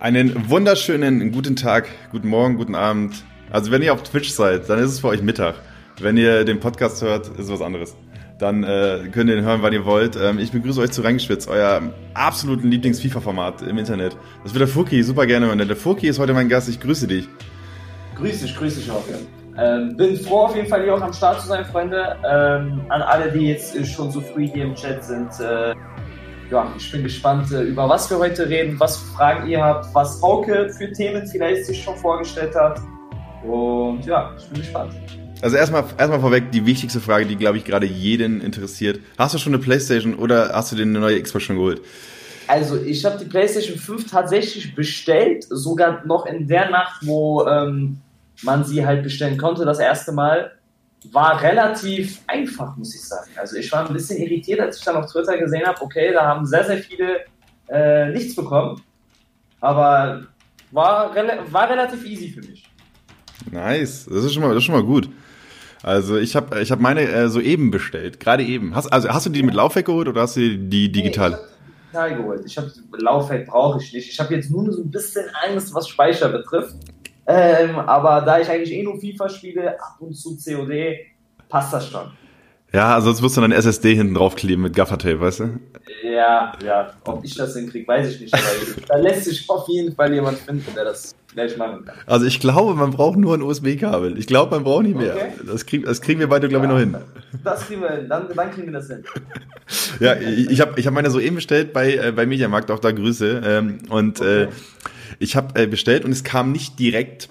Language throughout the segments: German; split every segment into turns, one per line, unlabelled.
Einen wunderschönen guten Tag, guten Morgen, guten Abend. Also wenn ihr auf Twitch seid, dann ist es für euch Mittag. Wenn ihr den Podcast hört, ist es was anderes. Dann äh, könnt ihr ihn hören, wann ihr wollt. Ähm, ich begrüße euch zu Reingeschwitzt, euer absoluten Lieblings-FIFA-Format im Internet. Das wird der Furki super gerne hören. Der Furki ist heute mein Gast. Ich grüße dich.
Grüß dich, grüß dich. Ja. Ähm, bin froh, auf jeden Fall hier auch am Start zu sein, Freunde. Ähm, an alle, die jetzt schon so früh hier im Chat sind. Äh, ja, ich bin gespannt, äh, über was wir heute reden, was für Fragen ihr habt, was Hauke für Themen vielleicht sich schon vorgestellt hat. Und ja, ich bin gespannt.
Also erstmal, erstmal vorweg die wichtigste Frage, die glaube ich gerade jeden interessiert. Hast du schon eine Playstation oder hast du dir eine neue Xbox schon geholt?
Also ich habe die PlayStation 5 tatsächlich bestellt, sogar noch in der Nacht, wo ähm, man sie halt bestellen konnte, das erste Mal. War relativ einfach, muss ich sagen. Also ich war ein bisschen irritiert, als ich dann auf Twitter gesehen habe, okay, da haben sehr, sehr viele äh, nichts bekommen. Aber war, rel war relativ easy für mich.
Nice, das ist schon mal, das ist schon mal gut. Also ich habe ich hab meine äh, soeben bestellt, gerade eben. Hast, also hast du die mit Laufwerk geholt oder hast du die digital? Nee,
digital geholt. Ich habe Laufwerk brauche ich nicht. Ich habe jetzt nur so ein bisschen Angst, was Speicher betrifft. Ähm, aber da ich eigentlich eh nur FIFA spiele, ab und zu COD, passt das schon.
Ja, sonst musst du dann SSD hinten draufkleben mit Gaffertape, weißt du?
Ja, ja. Ob ich das hinkriege, weiß ich nicht. Da lässt sich auf jeden Fall jemand finden, der das vielleicht machen kann.
Also ich glaube, man braucht nur ein USB-Kabel. Ich glaube, man braucht nicht mehr. Okay. Das, krieg, das kriegen wir beide, glaube ich, noch hin.
Das kriegen wir hin. Dann, dann kriegen wir das hin.
ja, ich, ich habe ich hab meine soeben bestellt bei, äh, bei Mediamarkt, auch da Grüße. Ähm, und okay. äh, ich habe äh, bestellt und es kam nicht direkt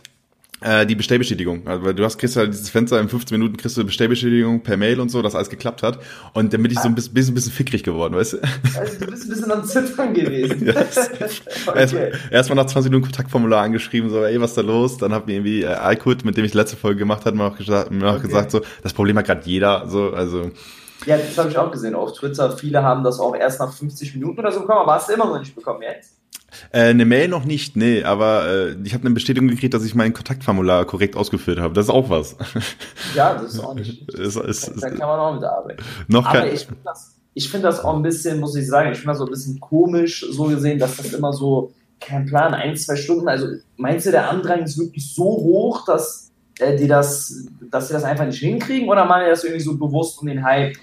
äh, die Bestellbestätigung. Also du hast kriegst ja dieses Fenster in 15 Minuten kriegst du eine Bestellbestätigung per Mail und so, dass alles geklappt hat. Und damit ich so ein bisschen, bisschen, bisschen fickrig geworden, weißt du?
Also du bist ein bisschen am Zittern gewesen.
yes. okay. Erstmal erst nach 20 Minuten Kontaktformular angeschrieben, so, ey, was ist da los? Dann hat mir irgendwie äh, iQuid, mit dem ich die letzte Folge gemacht habe, mir auch gesagt, mir auch okay. gesagt so, das Problem hat gerade jeder, so, also.
Ja, das habe ich auch gesehen auf Twitter. Viele haben das auch erst nach 50 Minuten oder so bekommen, aber hast du immer noch nicht bekommen jetzt?
Äh, eine Mail noch nicht, nee, aber äh, ich habe eine Bestätigung gekriegt, dass ich mein Kontaktformular korrekt ausgeführt habe. Das ist auch was.
Ja, das ist auch nicht.
ist, ist,
da, kann man auch mitarbeiten. Noch aber ich finde das, find das auch ein bisschen, muss ich sagen, ich finde das so ein bisschen komisch, so gesehen, dass das immer so, kein Plan, ein, zwei Stunden, also meinst du, der Andrang ist wirklich so hoch, dass äh, die das, dass sie das einfach nicht hinkriegen oder meinen die das irgendwie so bewusst, um den Hype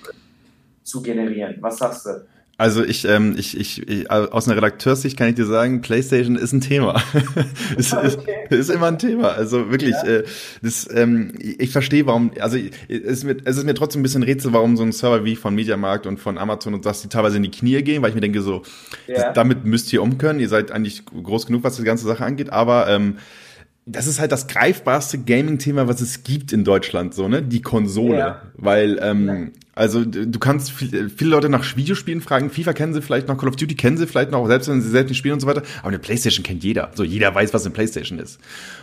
zu generieren? Was sagst du?
Also ich, ähm, ich, ich, ich, aus einer Redakteurssicht kann ich dir sagen, PlayStation ist ein Thema. ist, okay. ist, ist immer ein Thema. Also wirklich, ja. äh, das, ähm, ich verstehe, warum, also es ist, mir, es ist mir trotzdem ein bisschen Rätsel, warum so ein Server wie von Mediamarkt und von Amazon und das, die teilweise in die Knie gehen, weil ich mir denke so, ja. das, damit müsst ihr um können. Ihr seid eigentlich groß genug, was die ganze Sache angeht, aber ähm, das ist halt das greifbarste Gaming-Thema, was es gibt in Deutschland, so, ne? Die Konsole. Ja. Weil, ähm, also du kannst viel, viele Leute nach Videospielen fragen, FIFA kennen sie vielleicht noch, Call of Duty kennen sie vielleicht noch, selbst wenn sie selbst nicht spielen und so weiter, aber eine Playstation kennt jeder. So, jeder weiß, was eine Playstation ist.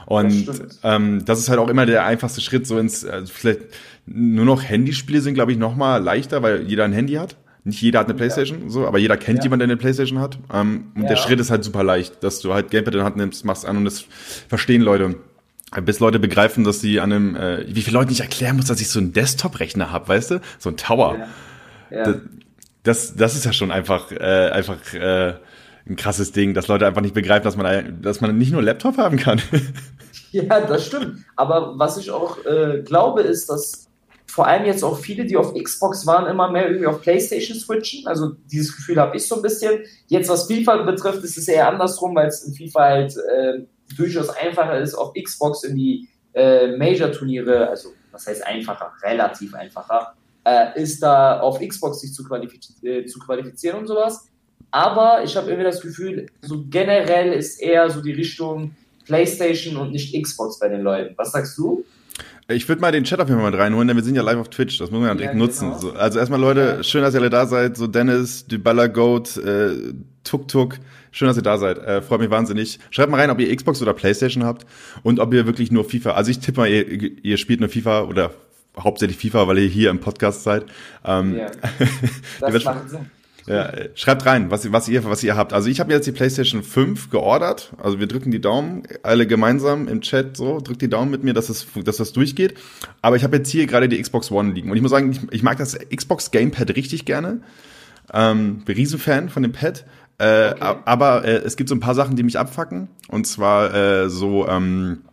Und das, ähm, das ist halt auch immer der einfachste Schritt, so ins, also vielleicht nur noch Handyspiele sind, glaube ich, noch mal leichter, weil jeder ein Handy hat. Nicht jeder hat eine Playstation, ja. so, aber jeder kennt ja. jemanden, der eine Playstation hat. Ähm, und ja. der Schritt ist halt super leicht, dass du halt Gamepad in der Hand nimmst, machst an und das verstehen Leute. Bis Leute begreifen, dass sie an einem, äh, wie viele Leute ich erklären muss, dass ich so einen Desktop-Rechner habe, weißt du? So ein Tower. Ja. Das, das ist ja schon einfach, äh, einfach äh, ein krasses Ding, dass Leute einfach nicht begreifen, dass man, dass man nicht nur Laptop haben kann.
ja, das stimmt. Aber was ich auch äh, glaube, ist, dass vor allem jetzt auch viele, die auf Xbox waren, immer mehr irgendwie auf PlayStation switchen. Also dieses Gefühl habe ich so ein bisschen. Jetzt was FIFA betrifft, ist es eher andersrum, weil es in FIFA halt äh, durchaus einfacher ist, auf Xbox in die äh, Major-Turniere, also was heißt einfacher, relativ einfacher, äh, ist da auf Xbox sich zu, qualifiz äh, zu qualifizieren und sowas. Aber ich habe irgendwie das Gefühl, so generell ist eher so die Richtung PlayStation und nicht Xbox bei den Leuten. Was sagst du?
Ich würde mal den Chat auf jeden Fall mit reinholen, denn wir sind ja live auf Twitch. Das muss man ja direkt ja, nutzen. Genau. So, also erstmal Leute, schön, dass ihr alle da seid. So Dennis, Dybala Goat, äh, Tuk Tuk. Schön, dass ihr da seid. Äh, freut mich wahnsinnig. Schreibt mal rein, ob ihr Xbox oder Playstation habt und ob ihr wirklich nur FIFA. Also ich tippe mal, ihr, ihr spielt nur FIFA oder hauptsächlich FIFA, weil ihr hier im Podcast seid. Ähm, ja, das macht Sinn. Ja, schreibt rein, was, was, ihr, was ihr habt. Also ich habe jetzt die PlayStation 5 geordert. Also wir drücken die Daumen, alle gemeinsam im Chat so, drückt die Daumen mit mir, dass, es, dass das durchgeht. Aber ich habe jetzt hier gerade die Xbox One liegen. Und ich muss sagen, ich, ich mag das Xbox Gamepad richtig gerne. Ähm, bin Riesenfan von dem Pad. Äh, okay. Aber äh, es gibt so ein paar Sachen, die mich abfacken. Und zwar äh, so ähm,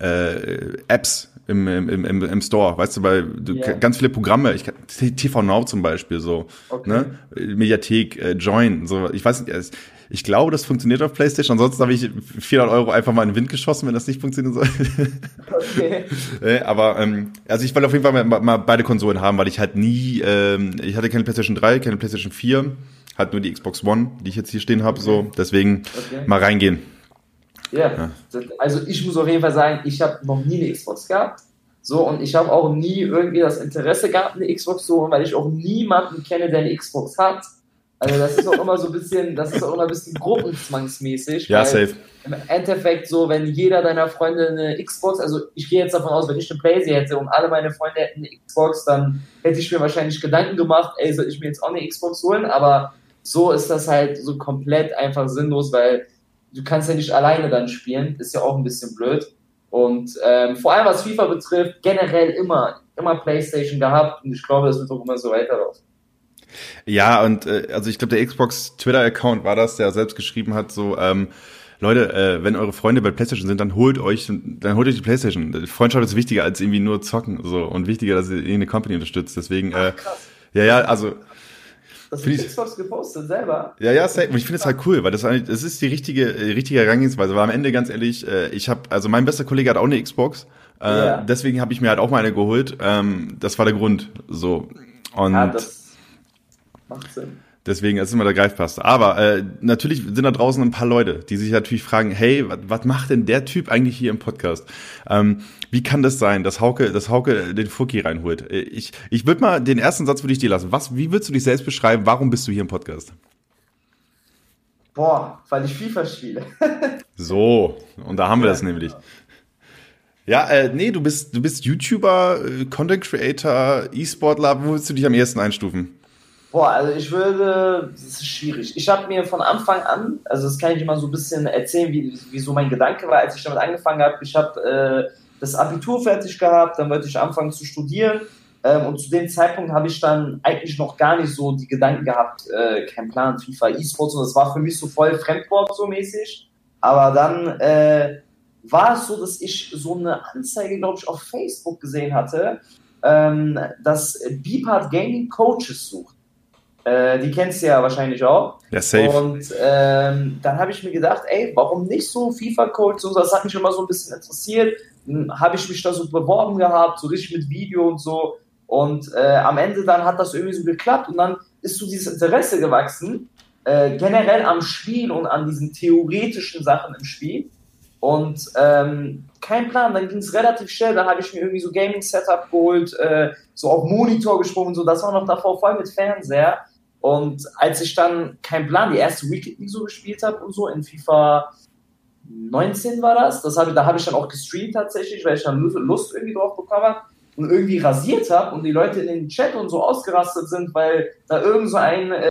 äh, Apps im, im, im, im Store, weißt du, weil du yeah. ganz viele Programme, ich TV Now zum Beispiel so, okay. ne, Mediathek, äh, Join, so, ich weiß nicht, ich glaube, das funktioniert auf PlayStation. Ansonsten habe ich 400 Euro einfach mal in den Wind geschossen, wenn das nicht funktionieren soll. Okay. Äh, aber ähm, also ich wollte auf jeden Fall mal, mal, beide Konsolen haben, weil ich halt nie, ähm, ich hatte keine PlayStation 3, keine PlayStation 4, halt nur die Xbox One, die ich jetzt hier stehen habe. Okay. So, deswegen okay. mal reingehen.
Yeah. Ja, also ich muss auf jeden Fall sagen, ich habe noch nie eine Xbox gehabt. So, und ich habe auch nie irgendwie das Interesse gehabt, eine Xbox zu holen, weil ich auch niemanden kenne, der eine Xbox hat. Also das ist auch immer so ein bisschen, das ist auch immer ein bisschen gruppenzwangsmäßig.
Ja, safe.
Im Endeffekt so, wenn jeder deiner Freunde eine Xbox, also ich gehe jetzt davon aus, wenn ich eine Playsee hätte und alle meine Freunde hätten eine Xbox, dann hätte ich mir wahrscheinlich Gedanken gemacht, ey, soll ich mir jetzt auch eine Xbox holen? Aber so ist das halt so komplett einfach sinnlos, weil du kannst ja nicht alleine dann spielen, ist ja auch ein bisschen blöd. Und ähm, vor allem was FIFA betrifft, generell immer, immer Playstation gehabt und ich glaube, das wird auch immer so weiterlaufen.
Ja, und äh, also ich glaube, der Xbox Twitter-Account war das, der selbst geschrieben hat, so, ähm, Leute, äh, wenn eure Freunde bei PlayStation sind, dann holt euch, dann holt euch die PlayStation. Freundschaft ist wichtiger als irgendwie nur zocken, so und wichtiger, dass ihr irgendeine Company unterstützt. Deswegen, äh, Ach, ja, ja, also.
Das ist Xbox gepostet selber.
Ja, ja, safe. Und ich finde es halt cool, weil das, das ist die richtige, äh, richtige Herangehensweise. Weil am Ende, ganz ehrlich, äh, ich habe, also mein bester Kollege hat auch eine Xbox. Äh, ja. Deswegen habe ich mir halt auch mal eine geholt. Ähm, das war der Grund. So. Und ja, das Macht Sinn. Deswegen ist immer der Greifpass. Aber äh, natürlich sind da draußen ein paar Leute, die sich natürlich fragen, hey, was macht denn der Typ eigentlich hier im Podcast? Ähm, wie kann das sein, dass Hauke, dass Hauke den Fuki reinholt? Äh, ich, ich würde mal den ersten Satz würde ich dir lassen. Was, wie würdest du dich selbst beschreiben? Warum bist du hier im Podcast?
Boah, weil ich FIFA spiele.
so, und da haben wir das nämlich. Ja, äh, nee, du bist, du bist YouTuber, äh, Content Creator, E-Sportler. Wo willst du dich am ehesten einstufen?
Boah, also ich würde, das ist schwierig. Ich habe mir von Anfang an, also das kann ich immer so ein bisschen erzählen, wie, wie so mein Gedanke war, als ich damit angefangen habe. Ich habe äh, das Abitur fertig gehabt, dann wollte ich anfangen zu studieren. Ähm, und zu dem Zeitpunkt habe ich dann eigentlich noch gar nicht so die Gedanken gehabt, äh, kein Plan, FIFA, E-Sports und das war für mich so voll Fremdwort so mäßig. Aber dann äh, war es so, dass ich so eine Anzeige, glaube ich, auf Facebook gesehen hatte, ähm, dass Beepart Gaming Coaches sucht. Äh, die kennst du ja wahrscheinlich auch.
Ja, safe.
Und ähm, dann habe ich mir gedacht, ey, warum nicht so FIFA-Codes und so? Das hat mich immer so ein bisschen interessiert. Habe ich mich da so beworben gehabt, so richtig mit Video und so. Und äh, am Ende dann hat das irgendwie so geklappt und dann ist so dieses Interesse gewachsen, äh, generell am Spiel und an diesen theoretischen Sachen im Spiel. Und ähm, kein Plan, dann ging es relativ schnell, dann habe ich mir irgendwie so Gaming-Setup geholt, äh, so auf Monitor gesprungen, so das war noch davor voll mit Fernseher. Und als ich dann, kein Plan, die erste Weekend League so gespielt habe und so, in FIFA 19 war das, das hab, da habe ich dann auch gestreamt tatsächlich, weil ich dann Lust irgendwie drauf bekommen habe und irgendwie rasiert habe und die Leute in den Chat und so ausgerastet sind, weil da irgend so ein äh,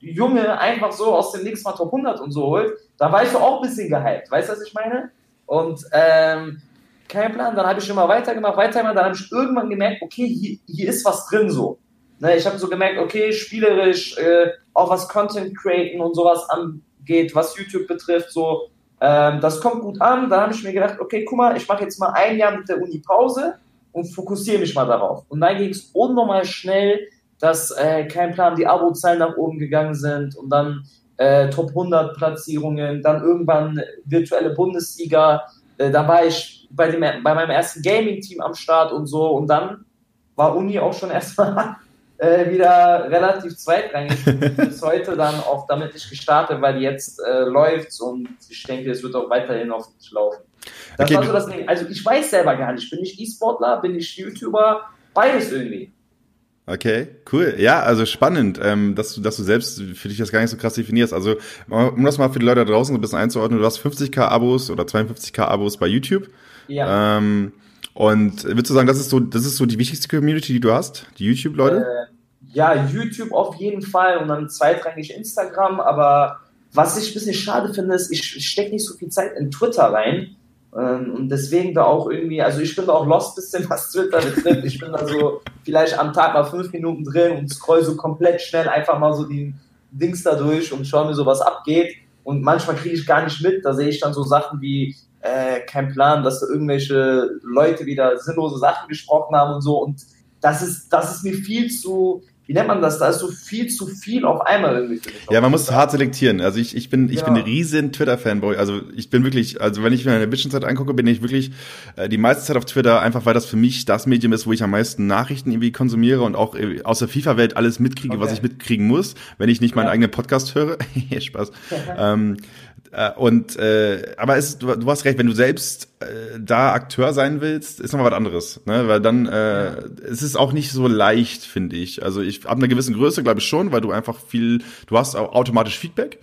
Junge einfach so aus dem Nix mal Top 100 und so holt, da war ich so auch ein bisschen gehypt, weißt du, was ich meine? Und ähm, kein Plan, dann habe ich immer weitergemacht, weitergemacht, dann habe ich irgendwann gemerkt, okay, hier, hier ist was drin so. Ne, ich habe so gemerkt, okay, spielerisch, äh, auch was Content createn und sowas angeht, was YouTube betrifft, so, ähm, das kommt gut an. Dann habe ich mir gedacht, okay, guck mal, ich mache jetzt mal ein Jahr mit der Uni Pause und fokussiere mich mal darauf. Und dann ging es unnormal schnell, dass, äh, kein Plan, die Abo-Zahlen nach oben gegangen sind und dann äh, Top 100 Platzierungen, dann irgendwann virtuelle Bundesliga. Äh, da war ich bei, dem, bei meinem ersten Gaming-Team am Start und so. Und dann war Uni auch schon erstmal äh, wieder relativ zweitrangig. Bis heute dann auch damit nicht gestartet, weil jetzt äh, läuft und ich denke, es wird auch weiterhin auf dich laufen. Das okay, war so das Ding. Also ich weiß selber gar nicht, bin ich E-Sportler, bin ich YouTuber, beides irgendwie.
Okay, cool. Ja, also spannend, ähm, dass du, dass du selbst für dich das gar nicht so krass definierst. Also, um das mal für die Leute da draußen so ein bisschen einzuordnen, du hast 50k Abos oder 52k Abos bei YouTube. Ja. Ähm, und würdest du sagen, das ist so, das ist so die wichtigste Community, die du hast? Die YouTube-Leute?
Äh, ja, YouTube auf jeden Fall und dann zweitrangig Instagram, aber was ich ein bisschen schade finde, ist, ich stecke nicht so viel Zeit in Twitter rein. Ähm, und deswegen da auch irgendwie, also ich bin da auch lost bisschen, was Twitter betrifft. Ich bin da so vielleicht am Tag mal fünf Minuten drin und scroll so komplett schnell einfach mal so die Dings da durch und schaue mir so, was abgeht. Und manchmal kriege ich gar nicht mit. Da sehe ich dann so Sachen wie, äh, kein Plan, dass da irgendwelche Leute wieder sinnlose Sachen gesprochen haben und so. Und das ist, das ist mir viel zu, wie nennt man das? Da ist so viel zu viel auf einmal irgendwie.
Ja, man muss hart selektieren. Also ich, ich bin, ich ja. bin ein riesen Twitter-Fanboy. Also ich bin wirklich, also wenn ich mir eine Bitchenzeit angucke, bin ich wirklich äh, die meiste Zeit auf Twitter, einfach weil das für mich das Medium ist, wo ich am meisten Nachrichten irgendwie konsumiere und auch äh, aus der FIFA-Welt alles mitkriege, okay. was ich mitkriegen muss, wenn ich nicht meinen ja. eigenen Podcast höre. Spaß. ähm, äh, und äh, aber es, du, du hast recht, wenn du selbst äh, da Akteur sein willst, ist nochmal was anderes, ne? Weil dann äh, ja. es ist auch nicht so leicht, finde ich. Also ich ab einer gewissen Größe glaube ich schon, weil du einfach viel, du hast auch automatisch Feedback.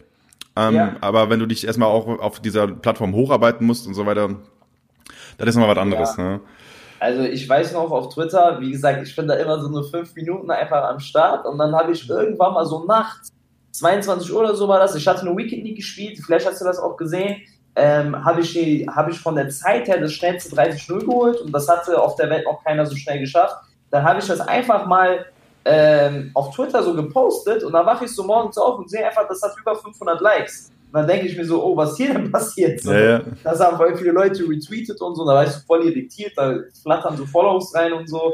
Ähm, ja. Aber wenn du dich erstmal auch auf dieser Plattform hocharbeiten musst und so weiter, das ist nochmal was anderes. Ja. Ne?
Also ich weiß noch auf Twitter, wie gesagt, ich bin da immer so nur fünf Minuten einfach am Start und dann habe ich irgendwann mal so nachts 22 Uhr oder so war das. Ich hatte eine Weekend League gespielt, vielleicht hast du das auch gesehen. Ähm, habe ich, hab ich von der Zeit her das schnellste 30-0 geholt und das hatte auf der Welt noch keiner so schnell geschafft. Dann habe ich das einfach mal ähm, auf Twitter so gepostet und dann wache ich so morgens auf und sehe einfach, das hat über 500 Likes. Und dann denke ich mir so, oh, was hier denn passiert? So, ja, ja. Das haben voll viele Leute retweetet und so, da war ich so voll irritiert, da flattern so Follows rein und so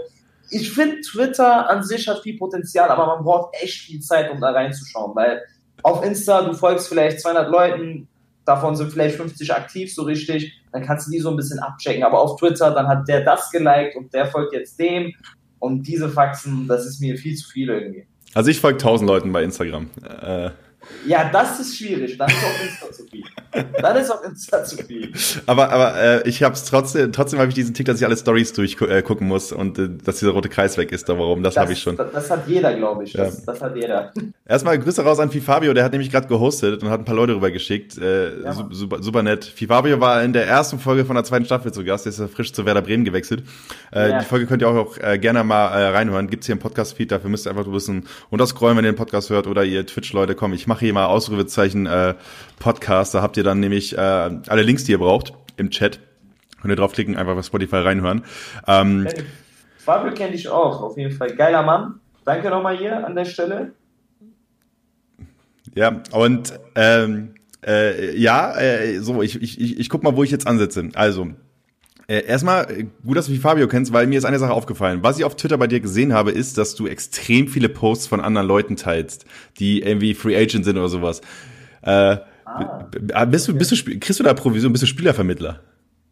ich finde, Twitter an sich hat viel Potenzial, aber man braucht echt viel Zeit, um da reinzuschauen, weil auf Insta, du folgst vielleicht 200 Leuten, davon sind vielleicht 50 aktiv so richtig, dann kannst du die so ein bisschen abchecken, aber auf Twitter, dann hat der das geliked und der folgt jetzt dem und diese Faxen, das ist mir viel zu viel irgendwie.
Also ich folge 1000 Leuten bei Instagram. Äh,
ja, das ist schwierig. Dann ist auch Insta zu viel. Dann ist auch Insta zu viel.
Aber, aber äh, ich habe es trotzdem, trotzdem habe ich diesen Tick, dass ich alle Stories durchgucken äh, muss und äh, dass dieser rote Kreis weg ist. Da warum? Das, das habe ich schon.
Das, das, hat jeder, glaube ich. Das, ja. das hat jeder.
Erstmal Grüße raus an Fifabio, der hat nämlich gerade gehostet und hat ein paar Leute rübergeschickt. Äh, ja. super, super nett. Fifabio war in der ersten Folge von der zweiten Staffel zu Gast. Der ist ja frisch zu Werder Bremen gewechselt. Äh, ja. Die Folge könnt ihr auch, auch äh, gerne mal äh, reinhören. Gibt's hier im Podcast-Feed. Dafür müsst ihr einfach ein bisschen runterscrollen, wenn ihr den Podcast hört oder ihr Twitch-Leute kommen. Ich mache hier mal Ausrufezeichen äh, Podcast. Da habt ihr dann nämlich äh, alle Links, die ihr braucht im Chat. Könnt ihr draufklicken, einfach bei Spotify reinhören.
Ähm, Fabio kenne ich auch, auf jeden Fall. Geiler Mann. Danke nochmal hier an der Stelle.
Ja, und ähm, äh, ja, äh, so, ich, ich, ich, ich guck mal, wo ich jetzt ansetze. Also, äh, erstmal, äh, gut, dass du wie Fabio kennst, weil mir ist eine Sache aufgefallen. Was ich auf Twitter bei dir gesehen habe, ist, dass du extrem viele Posts von anderen Leuten teilst, die irgendwie Free Agent sind oder sowas. Äh, ah, bist du, bist du, kriegst du da Provision, bist du Spielervermittler?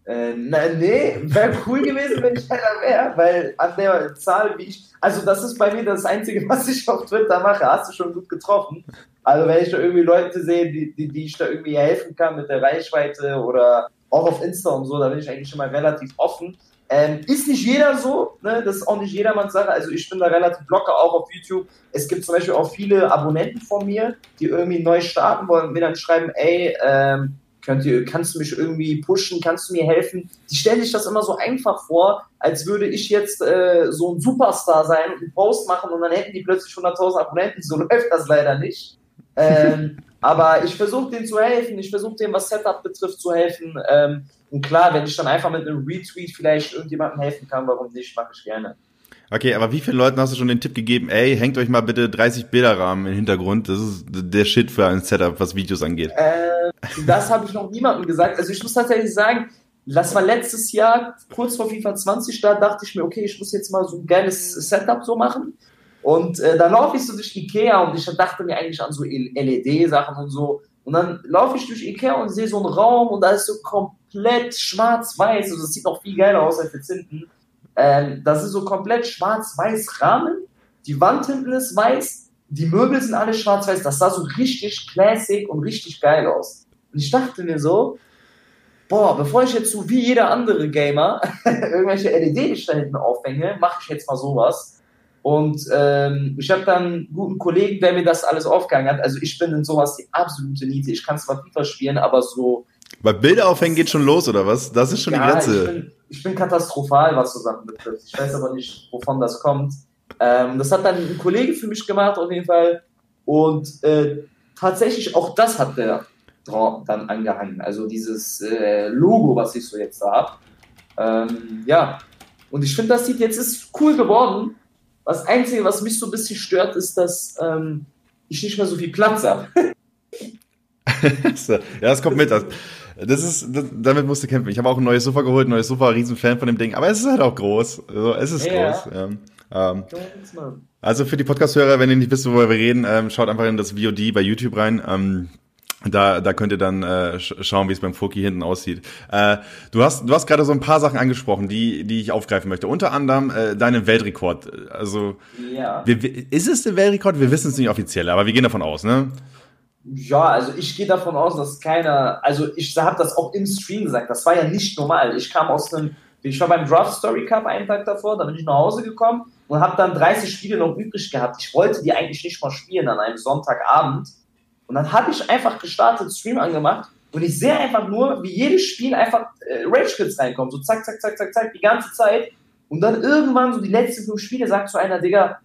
Äh, na, nee, wäre cool gewesen, wenn ich einer wäre, weil an der Zahl, wie ich. Also, das ist bei mir das Einzige, was ich auf Twitter mache. Hast du schon gut getroffen. Also, wenn ich da irgendwie Leute sehe, die, die, die ich da irgendwie helfen kann mit der Reichweite oder auch auf Insta und so, da bin ich eigentlich immer relativ offen. Ähm, ist nicht jeder so, ne? das ist auch nicht jedermanns Sache. Also ich bin da relativ locker, auch auf YouTube. Es gibt zum Beispiel auch viele Abonnenten von mir, die irgendwie neu starten wollen und mir dann schreiben, ey, ähm, könnt ihr, kannst du mich irgendwie pushen, kannst du mir helfen? Die stellen sich das immer so einfach vor, als würde ich jetzt äh, so ein Superstar sein und einen Post machen und dann hätten die plötzlich 100.000 Abonnenten. So läuft das leider nicht. Ähm, aber ich versuche denen zu helfen, ich versuche denen, was Setup betrifft, zu helfen. Ähm, und klar, wenn ich dann einfach mit einem Retweet vielleicht irgendjemandem helfen kann, warum nicht, mache ich gerne.
Okay, aber wie vielen Leuten hast du schon den Tipp gegeben, ey, hängt euch mal bitte 30 Bilderrahmen im Hintergrund? Das ist der Shit für ein Setup, was Videos angeht.
Äh, das habe ich noch niemandem gesagt. Also ich muss tatsächlich sagen, das war letztes Jahr, kurz vor FIFA 20, da dachte ich mir, okay, ich muss jetzt mal so ein geiles Setup so machen. Und äh, dann laufe ich so durch Ikea und ich dachte mir eigentlich an so LED-Sachen und so. Und dann laufe ich durch Ikea und sehe so einen Raum und da ist so komplett schwarz-weiß. Also das sieht noch viel geiler aus als jetzt hinten. Ähm, das ist so komplett schwarz-weiß Rahmen. Die Wand hinten ist weiß. Die Möbel sind alle schwarz-weiß. Das sah so richtig classic und richtig geil aus. Und ich dachte mir so, boah, bevor ich jetzt so wie jeder andere Gamer irgendwelche da hinten aufhänge, mache ich jetzt mal sowas. Und ähm, ich habe dann einen guten Kollegen, der mir das alles aufgehangen hat. Also ich bin in sowas die absolute Niete. Ich kann zwar FIFA spielen, aber so.
Bei Bilder aufhängen geht schon los, oder was? Das ist schon ja, die Grenze.
Ich bin, ich bin katastrophal, was so Sachen betrifft. Ich weiß aber nicht, wovon das kommt. Ähm, das hat dann ein Kollege für mich gemacht, auf jeden Fall. Und äh, tatsächlich auch das hat der dann angehangen. Also dieses äh, Logo, was ich so jetzt da habe. Ähm, ja. Und ich finde, das sieht jetzt ist cool geworden. Das Einzige, was mich so ein bisschen stört, ist, dass ähm, ich nicht mehr so viel Platz habe.
ja, das kommt mit. Das, ist, das, damit musst du kämpfen. Ich habe auch ein neues Sofa geholt, ein neues Sofa, riesen Fan von dem Ding, aber es ist halt auch groß. Also, es ist ja. groß. Ja. Ähm, also für die Podcast-Hörer, wenn ihr nicht wisst, worüber wir reden, ähm, schaut einfach in das VOD bei YouTube rein. Ähm, da, da könnt ihr dann äh, schauen, wie es beim Foki hinten aussieht. Äh, du hast, du hast gerade so ein paar Sachen angesprochen, die, die ich aufgreifen möchte. Unter anderem äh, deinen Weltrekord. Also ja. wir, ist es der Weltrekord? Wir wissen es nicht offiziell, aber wir gehen davon aus, ne?
Ja, also ich gehe davon aus, dass keiner, also ich habe das auch im Stream gesagt, das war ja nicht normal. Ich kam aus einem, ich war beim Draft Story Cup einen Tag davor, da bin ich nach Hause gekommen und habe dann 30 Spiele noch übrig gehabt. Ich wollte die eigentlich nicht mal spielen an einem Sonntagabend und dann habe ich einfach gestartet, Stream angemacht und ich sehe einfach nur, wie jedes Spiel einfach äh, Rage-Quits reinkommt. So zack, zack, zack, zack, zack, die ganze Zeit. Und dann irgendwann so die letzten fünf Spiele sagt so einer, Digga,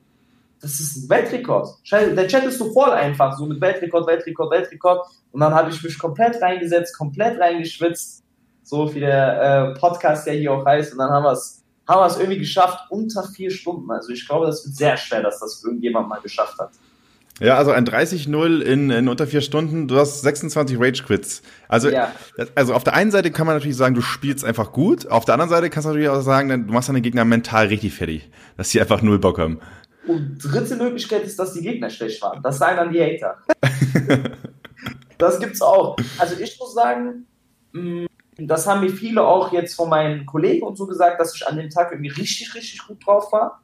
das ist ein Weltrekord. Der Chat ist so voll einfach, so mit Weltrekord, Weltrekord, Weltrekord. Und dann habe ich mich komplett reingesetzt, komplett reingeschwitzt. So wie der äh, Podcast ja hier auch heißt. Und dann haben wir es haben wir es irgendwie geschafft unter vier Stunden. Also ich glaube, das wird sehr schwer, dass das irgendjemand mal geschafft hat.
Ja, also ein 30-0 in, in unter vier Stunden, du hast 26 Rage-Quits. Also, ja. also auf der einen Seite kann man natürlich sagen, du spielst einfach gut, auf der anderen Seite kannst du natürlich auch sagen, du machst deine Gegner mental richtig fertig, dass sie einfach null Bock haben.
Und dritte Möglichkeit ist, dass die Gegner schlecht waren. Das sagen dann die Hater. das gibt's auch. Also ich muss sagen, mm, das haben mir viele auch jetzt von meinen Kollegen und so gesagt, dass ich an dem Tag irgendwie richtig, richtig gut drauf war.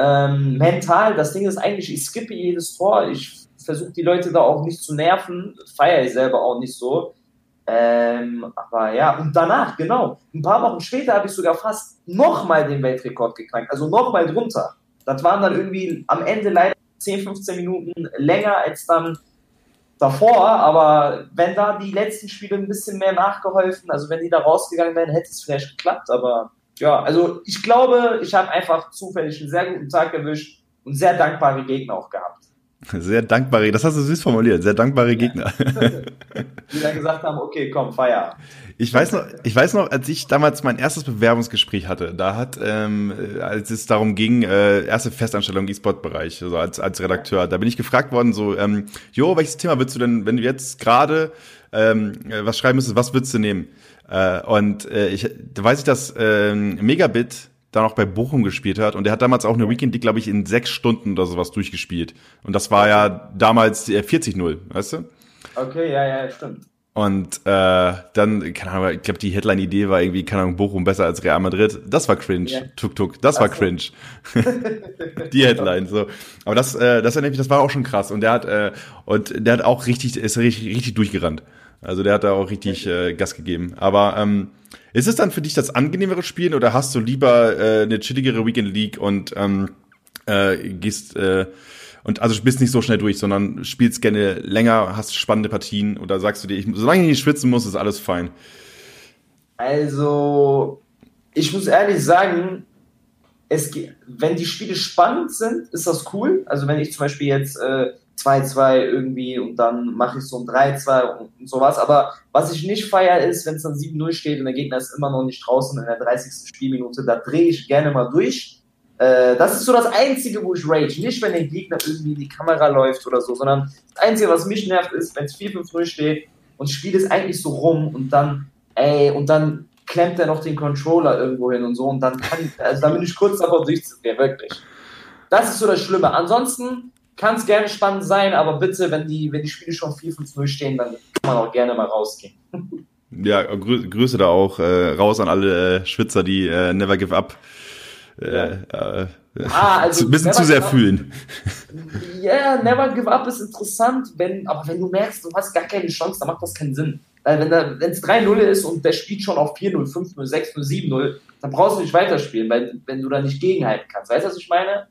Ähm, mental, das Ding ist eigentlich, ich skippe jedes Tor, ich versuche die Leute da auch nicht zu nerven, feiere ich selber auch nicht so. Ähm, aber ja, und danach, genau, ein paar Wochen später habe ich sogar fast nochmal den Weltrekord geknackt, also nochmal drunter. Das waren dann irgendwie am Ende leider 10, 15 Minuten länger als dann davor, aber wenn da die letzten Spiele ein bisschen mehr nachgeholfen, also wenn die da rausgegangen wären, hätte es vielleicht geklappt, aber ja, also ich glaube, ich habe einfach zufällig einen sehr guten Tag erwischt und sehr dankbare Gegner auch gehabt.
Sehr dankbare, das hast du süß formuliert, sehr dankbare Gegner.
Die dann gesagt haben, okay, komm, feier.
Ich weiß noch, ich weiß noch, als ich damals mein erstes Bewerbungsgespräch hatte, da hat, ähm, als es darum ging, äh, erste Festanstellung im E-Sport-Bereich, also als, als Redakteur, da bin ich gefragt worden, so, ähm, Jo, welches Thema würdest du denn, wenn du jetzt gerade ähm, was schreiben müsstest, was würdest du nehmen? Äh, und äh, ich, da weiß ich, dass äh, Megabit da noch bei Bochum gespielt hat und der hat damals auch eine Weekend League, glaube ich, in sechs Stunden oder sowas durchgespielt. Und das war ja damals äh, 40-0, weißt du?
Okay, ja, ja, stimmt.
Und äh, dann, keine Ahnung, ich glaube, die Headline-Idee war irgendwie, keine Ahnung, Bochum besser als Real Madrid. Das war cringe. Ja. Tuk Tuk, das war cringe. die Headline, so. Aber das, äh, das das war auch schon krass. Und der hat, äh, und der hat auch richtig, ist richtig, richtig durchgerannt. Also der hat da auch richtig äh, Gas gegeben. Aber ähm, ist es dann für dich das angenehmere Spielen oder hast du lieber äh, eine chilligere Weekend League und ähm, äh, gehst äh, und also bist nicht so schnell durch, sondern spielst gerne länger, hast spannende Partien oder sagst du dir, ich, solange ich nicht schwitzen muss, ist alles fein?
Also, ich muss ehrlich sagen, es, wenn die Spiele spannend sind, ist das cool. Also wenn ich zum Beispiel jetzt äh, 2-2 irgendwie und dann mache ich so ein 3-2 und sowas. Aber was ich nicht feiere, ist, wenn es dann 7-0 steht und der Gegner ist immer noch nicht draußen in der 30. Spielminute, da drehe ich gerne mal durch. Äh, das ist so das Einzige, wo ich rage. Nicht, wenn der Gegner irgendwie in die Kamera läuft oder so, sondern das Einzige, was mich nervt, ist, wenn es 4-5-0 steht und das Spiel ist eigentlich so rum und dann, ey, und dann klemmt er noch den Controller irgendwo hin und so und dann kann, also dann bin ich kurz davor durchzudrehen, wirklich. Das ist so das Schlimme. Ansonsten kann es gerne spannend sein, aber bitte, wenn die, wenn die Spiele schon 4-5-0 stehen, dann kann man auch gerne mal rausgehen.
Ja, grü Grüße da auch äh, raus an alle äh, Schwitzer, die äh, Never Give Up äh, äh, ah, also ein bisschen zu sehr fühlen.
Ja, yeah, Never Give Up ist interessant, wenn, aber wenn du merkst, du hast gar keine Chance, dann macht das keinen Sinn. Weil wenn es 3-0 ist und der spielt schon auf 4-0, 5-0, 6-0, 7-0, dann brauchst du nicht weiterspielen, weil, wenn du da nicht gegenhalten kannst. Weißt du, was ich meine?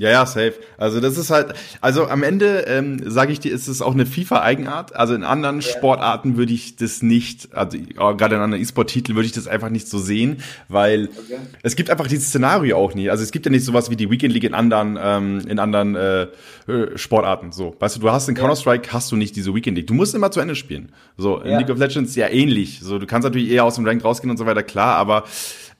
Ja, ja, safe. Also das ist halt, also am Ende ähm, sage ich dir, ist es auch eine FIFA-Eigenart. Also in anderen ja. Sportarten würde ich das nicht, also gerade in anderen E-Sport-Titeln würde ich das einfach nicht so sehen, weil okay. es gibt einfach dieses Szenario auch nie. Also es gibt ja nicht sowas wie die Weekend League in anderen, ähm, in anderen äh, äh Sportarten. So, weißt du, du hast in Counter Strike hast du nicht diese Weekend League. Du musst immer zu Ende spielen. So in ja. League of Legends ja ähnlich. So, du kannst natürlich eher aus dem Rank rausgehen und so weiter, klar, aber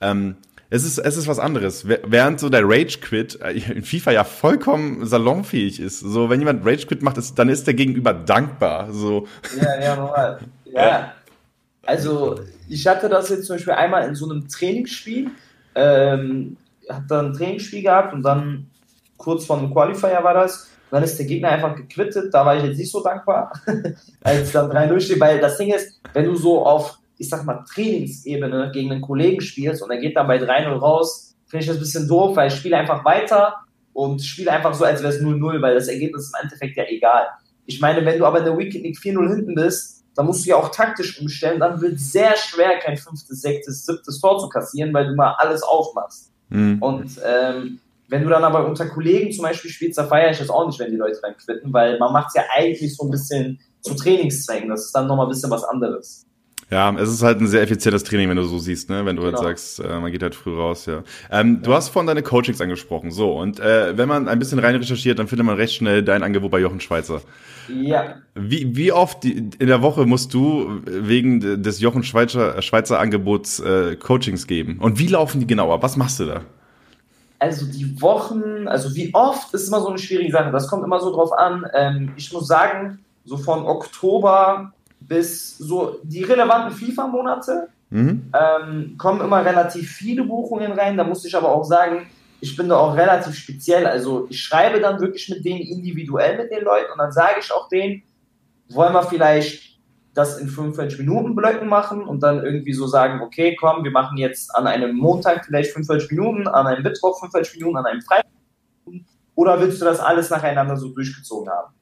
ähm, Es ist, es ist was anderes. Während so der Rage-Quit äh, in FIFA ja vollkommen salonfähig ist. So, wenn jemand Rage-Quit macht, ist, dann ist der Gegenüber dankbar. So.
Ja, ja, normal. Ja. Also, ich hatte das jetzt zum Beispiel einmal in so einem Trainingsspiel. Ähm, hab dann ein Trainingsspiel gehabt und dann kurz vor einem Qualifier war das. Und dann ist der Gegner einfach gequittet. Da war ich jetzt nicht so dankbar, als dann 3-0 steht. Weil das Ding ist, wenn du so auf ich sag mal, Trainingsebene gegen einen Kollegen spielst und er geht dann bei 3-0 raus, finde ich das ein bisschen doof, weil ich spiele einfach weiter und spiele einfach so, als wäre es 0-0, weil das Ergebnis ist im Endeffekt ja egal. Ich meine, wenn du aber in der Weekend League 4-0 hinten bist, dann musst du ja auch taktisch umstellen, dann wird es sehr schwer, kein fünftes, sechstes, siebtes Tor zu kassieren, weil du mal alles aufmachst. Mhm. Und ähm, wenn du dann aber unter Kollegen zum Beispiel spielst, da feiere ich das auch nicht, wenn die Leute dann quitten, weil man macht es ja eigentlich so ein bisschen zu Trainingszwängen. Das ist dann nochmal ein bisschen was anderes.
Ja, es ist halt ein sehr effizientes Training, wenn du so siehst, ne? Wenn du halt genau. halt sagst, äh, man geht halt früh raus, ja. Ähm, ja. Du hast vorhin deine Coachings angesprochen, so und äh, wenn man ein bisschen rein recherchiert, dann findet man recht schnell dein Angebot bei Jochen Schweizer.
Ja.
Wie, wie oft in der Woche musst du wegen des Jochen Schweizer, Schweizer Angebots äh, Coachings geben? Und wie laufen die genauer? Was machst du da?
Also die Wochen, also wie oft ist immer so eine schwierige Sache. Das kommt immer so drauf an. Ähm, ich muss sagen, so von Oktober bis so die relevanten FIFA-Monate mhm. ähm, kommen immer relativ viele Buchungen rein. Da muss ich aber auch sagen, ich bin da auch relativ speziell. Also ich schreibe dann wirklich mit denen individuell mit den Leuten und dann sage ich auch denen, wollen wir vielleicht das in 45 Minuten Blöcken machen und dann irgendwie so sagen, okay, komm, wir machen jetzt an einem Montag vielleicht 45 Minuten, an einem Mittwoch 45 Minuten, an einem Freitag oder willst du das alles nacheinander so durchgezogen haben?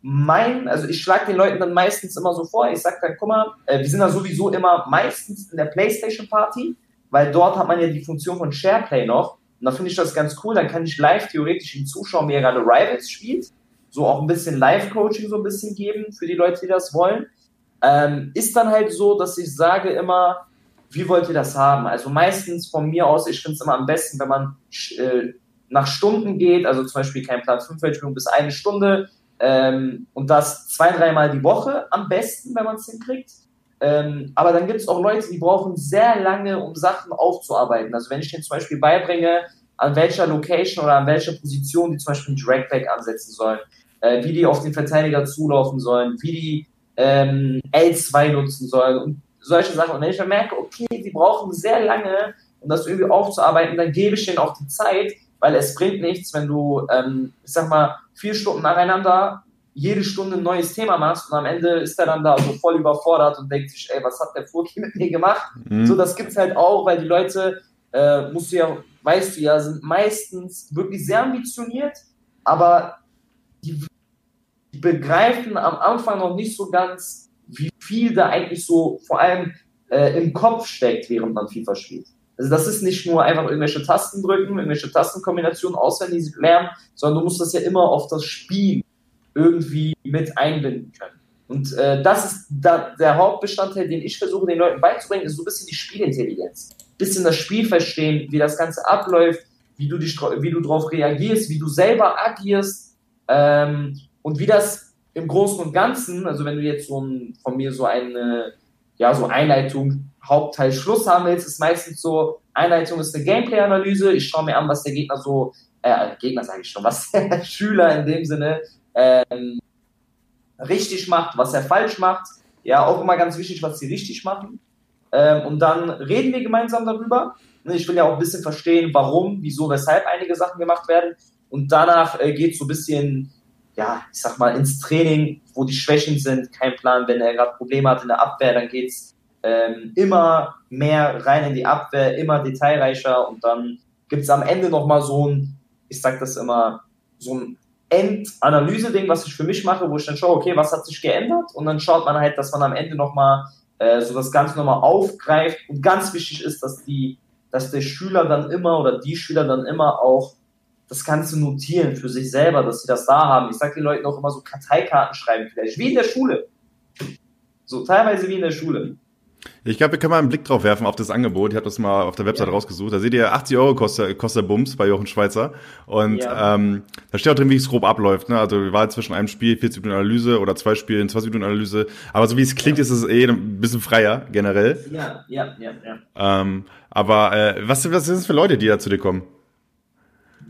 Mein, also ich schlage den Leuten dann meistens immer so vor, ich sage dann, guck mal, äh, wir sind da sowieso immer meistens in der Playstation Party, weil dort hat man ja die Funktion von SharePlay noch. Und da finde ich das ganz cool, dann kann ich live theoretisch den Zuschauern, wie er gerade Rivals spielt, so auch ein bisschen Live-Coaching so ein bisschen geben für die Leute, die das wollen. Ähm, ist dann halt so, dass ich sage immer, wie wollt ihr das haben? Also meistens von mir aus, ich finde es immer am besten, wenn man äh, nach Stunden geht, also zum Beispiel kein Plan 45 Minuten bis eine Stunde, ähm, und das zwei, dreimal die Woche am besten, wenn man es hinkriegt. Ähm, aber dann gibt es auch Leute, die brauchen sehr lange, um Sachen aufzuarbeiten. Also wenn ich denen zum Beispiel beibringe, an welcher Location oder an welcher Position die zum Beispiel einen Dragback ansetzen sollen, äh, wie die auf den Verteidiger zulaufen sollen, wie die ähm, L2 nutzen sollen und solche Sachen. Und wenn ich dann merke, okay, die brauchen sehr lange, um das irgendwie aufzuarbeiten, dann gebe ich denen auch die Zeit, weil es bringt nichts, wenn du, ähm, ich sag mal, vier Stunden nacheinander jede Stunde ein neues Thema machst und am Ende ist er dann da so voll überfordert und denkt sich, ey, was hat der Furki mit mir gemacht? Mhm. So, das gibt's halt auch, weil die Leute, äh, musst du ja, weißt du ja, sind meistens wirklich sehr ambitioniert, aber die, die begreifen am Anfang noch nicht so ganz, wie viel da eigentlich so vor allem äh, im Kopf steckt, während man FIFA spielt. Also das ist nicht nur einfach irgendwelche Tasten drücken, irgendwelche Tastenkombinationen auswendig lernen, sondern du musst das ja immer auf das Spiel irgendwie mit einbinden können. Und äh, das ist da, der Hauptbestandteil, den ich versuche, den Leuten beizubringen, ist so ein bisschen die Spielintelligenz. Ein bisschen das Spiel verstehen, wie das Ganze abläuft, wie du, dich, wie du darauf reagierst, wie du selber agierst ähm, und wie das im Großen und Ganzen, also wenn du jetzt so ein, von mir so eine ja, so Einleitung Hauptteil Schluss haben willst, ist meistens so, Einleitung ist eine Gameplay-Analyse, ich schaue mir an, was der Gegner so, äh, Gegner sage ich schon, was der Schüler in dem Sinne ähm, richtig macht, was er falsch macht. Ja, auch immer ganz wichtig, was sie richtig machen. Ähm, und dann reden wir gemeinsam darüber. Ne, ich will ja auch ein bisschen verstehen, warum, wieso, weshalb einige Sachen gemacht werden. Und danach äh, geht so ein bisschen, ja, ich sag mal, ins Training, wo die Schwächen sind. Kein Plan, wenn er gerade Probleme hat in der Abwehr, dann geht's ähm, immer mehr rein in die Abwehr, immer detailreicher und dann gibt es am Ende nochmal so ein, ich sag das immer, so ein Endanalyse-Ding, was ich für mich mache, wo ich dann schaue, okay, was hat sich geändert und dann schaut man halt, dass man am Ende nochmal äh, so das Ganze nochmal aufgreift und ganz wichtig ist, dass die, dass der Schüler dann immer oder die Schüler dann immer auch das Ganze notieren für sich selber, dass sie das da haben. Ich sage den Leuten auch immer so Karteikarten schreiben vielleicht, wie in der Schule. So teilweise wie in der Schule.
Ich glaube, wir können mal einen Blick drauf werfen auf das Angebot. Ich habe das mal auf der Website ja. rausgesucht. Da seht ihr 80 Euro kostet, kostet Bums bei Jochen Schweizer. Und ja. ähm, da steht auch drin, wie es grob abläuft. Ne? Also wir waren zwischen einem Spiel 40 Minuten Analyse oder zwei Spielen 20 Minuten Analyse. Aber so wie es klingt, ja. ist es eh ein bisschen freier generell.
Ja, ja, ja,
ja. Ähm, aber äh, was, was sind das für Leute, die da zu dir kommen?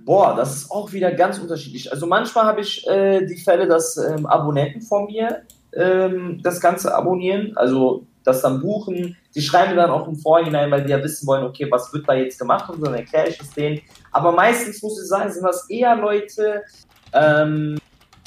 Boah, das ist auch wieder ganz unterschiedlich. Also manchmal habe ich äh, die Fälle, dass ähm, Abonnenten von mir ähm, das Ganze abonnieren. Also das dann buchen. Die schreiben dann auch im Vorhinein, weil die ja wissen wollen, okay, was wird da jetzt gemacht und dann erkläre ich es denen. Aber meistens muss ich sagen, sind das eher Leute, ähm,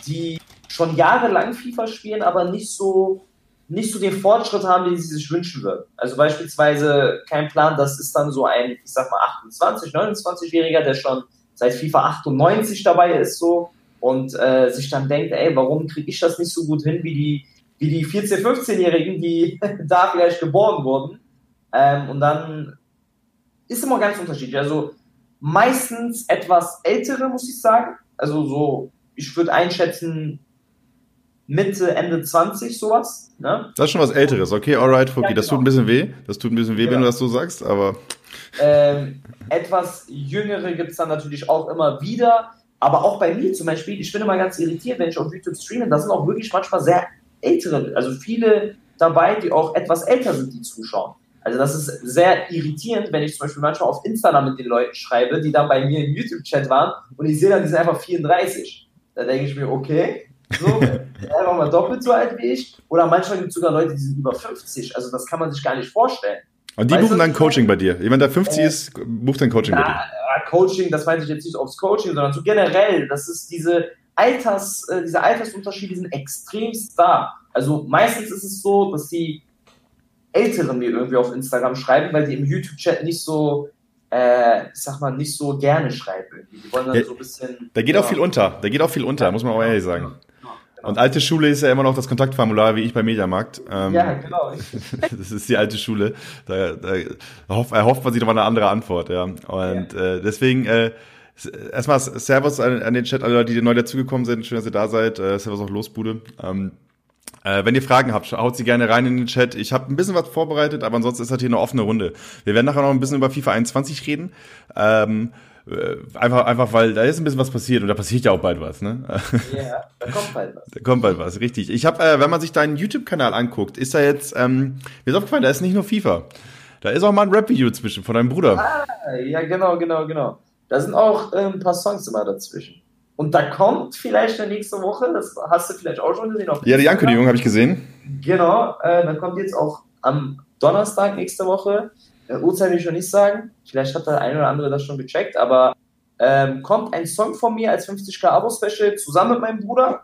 die schon jahrelang FIFA spielen, aber nicht so nicht so den Fortschritt haben, den sie sich wünschen würden. Also beispielsweise kein Plan, das ist dann so ein, ich sag mal, 28, 29-Jähriger, der schon seit FIFA 98 dabei ist so und äh, sich dann denkt, ey, warum kriege ich das nicht so gut hin wie die wie die 14-, 15-Jährigen, die da vielleicht geboren wurden. Ähm, und dann ist immer ganz unterschiedlich. Also meistens etwas ältere, muss ich sagen. Also so, ich würde einschätzen, Mitte, Ende 20 sowas. Ne?
Das ist schon was Älteres, okay, alright, Fuki. Ja, genau. Das tut ein bisschen weh. Das tut ein bisschen weh, genau. wenn du das so sagst, aber.
Ähm, etwas Jüngere gibt es dann natürlich auch immer wieder. Aber auch bei mir zum Beispiel, ich bin immer ganz irritiert, wenn ich auf YouTube streame, da sind auch wirklich manchmal sehr ältere, also viele dabei, die auch etwas älter sind, die zuschauen. Also das ist sehr irritierend, wenn ich zum Beispiel manchmal auf Instagram mit den Leuten schreibe, die dann bei mir im YouTube-Chat waren und ich sehe dann, die sind einfach 34. Da denke ich mir, okay, so, einfach mal doppelt so alt wie ich. Oder manchmal gibt es sogar Leute, die sind über 50. Also das kann man sich gar nicht vorstellen.
Und die weißt buchen dann Coaching bei dir. Jemand, der 50 äh, ist, bucht dann Coaching
na,
bei dir.
Coaching, das meine ich jetzt nicht aufs Coaching, sondern so generell. Das ist diese, Alters, äh, diese Altersunterschiede sind extremst da. Also meistens ist es so, dass die Älteren mir irgendwie auf Instagram schreiben, weil die im YouTube-Chat nicht so, äh, ich sag mal, nicht so gerne schreiben. Die wollen dann ja, so ein bisschen.
Da geht ja, auch viel unter. Da geht auch viel unter, muss man auch ehrlich sagen. Genau. Und alte Schule ist ja immer noch das Kontaktformular, wie ich bei Mediamarkt.
Ähm, ja, genau.
das ist die alte Schule. Da, da erhofft man sich nochmal eine andere Antwort, ja. Und ja. Äh, deswegen, äh, Erstmal Servus an, an, den Chat, alle Leute, die neu dazugekommen sind. Schön, dass ihr da seid. Äh, Servus auch Losbude. Ähm, äh, wenn ihr Fragen habt, haut sie gerne rein in den Chat. Ich habe ein bisschen was vorbereitet, aber ansonsten ist das hier eine offene Runde. Wir werden nachher noch ein bisschen über FIFA 21 reden. Ähm, äh, einfach, einfach, weil da ist ein bisschen was passiert und da passiert ja auch bald was, ne?
Ja, da kommt bald was.
Da kommt bald was, richtig. Ich habe, äh, wenn man sich deinen YouTube-Kanal anguckt, ist da jetzt, ähm, mir ist aufgefallen, da ist nicht nur FIFA. Da ist auch mal ein Rap-Video zwischen von deinem Bruder.
Ah, ja, genau, genau, genau. Da sind auch äh, ein paar Songs immer dazwischen. Und da kommt vielleicht eine nächste Woche, das hast du vielleicht auch schon gesehen.
ja, die Ankündigung habe ich gesehen.
Genau, äh, dann kommt jetzt auch am Donnerstag nächste Woche, äh, Uhrzeit will ich schon nicht sagen, vielleicht hat der eine oder andere das schon gecheckt, aber ähm, kommt ein Song von mir als 50k Abo-Special zusammen mit meinem Bruder.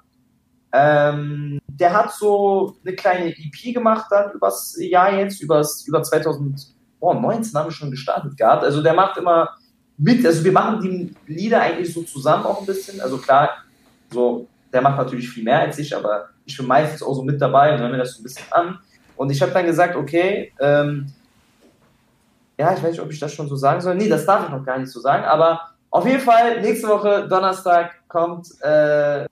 Ähm, der hat so eine kleine EP gemacht dann übers Jahr jetzt, übers, über 2019 haben wir schon gestartet gehabt. Also der macht immer mit, also wir machen die Lieder eigentlich so zusammen auch ein bisschen. Also klar, so, der macht natürlich viel mehr als ich, aber ich bin meistens auch so mit dabei und höre mir das so ein bisschen an. Und ich habe dann gesagt, okay, ähm, ja, ich weiß nicht, ob ich das schon so sagen soll. Nee, das darf ich noch gar nicht so sagen, aber auf jeden Fall, nächste Woche, Donnerstag, kommt äh,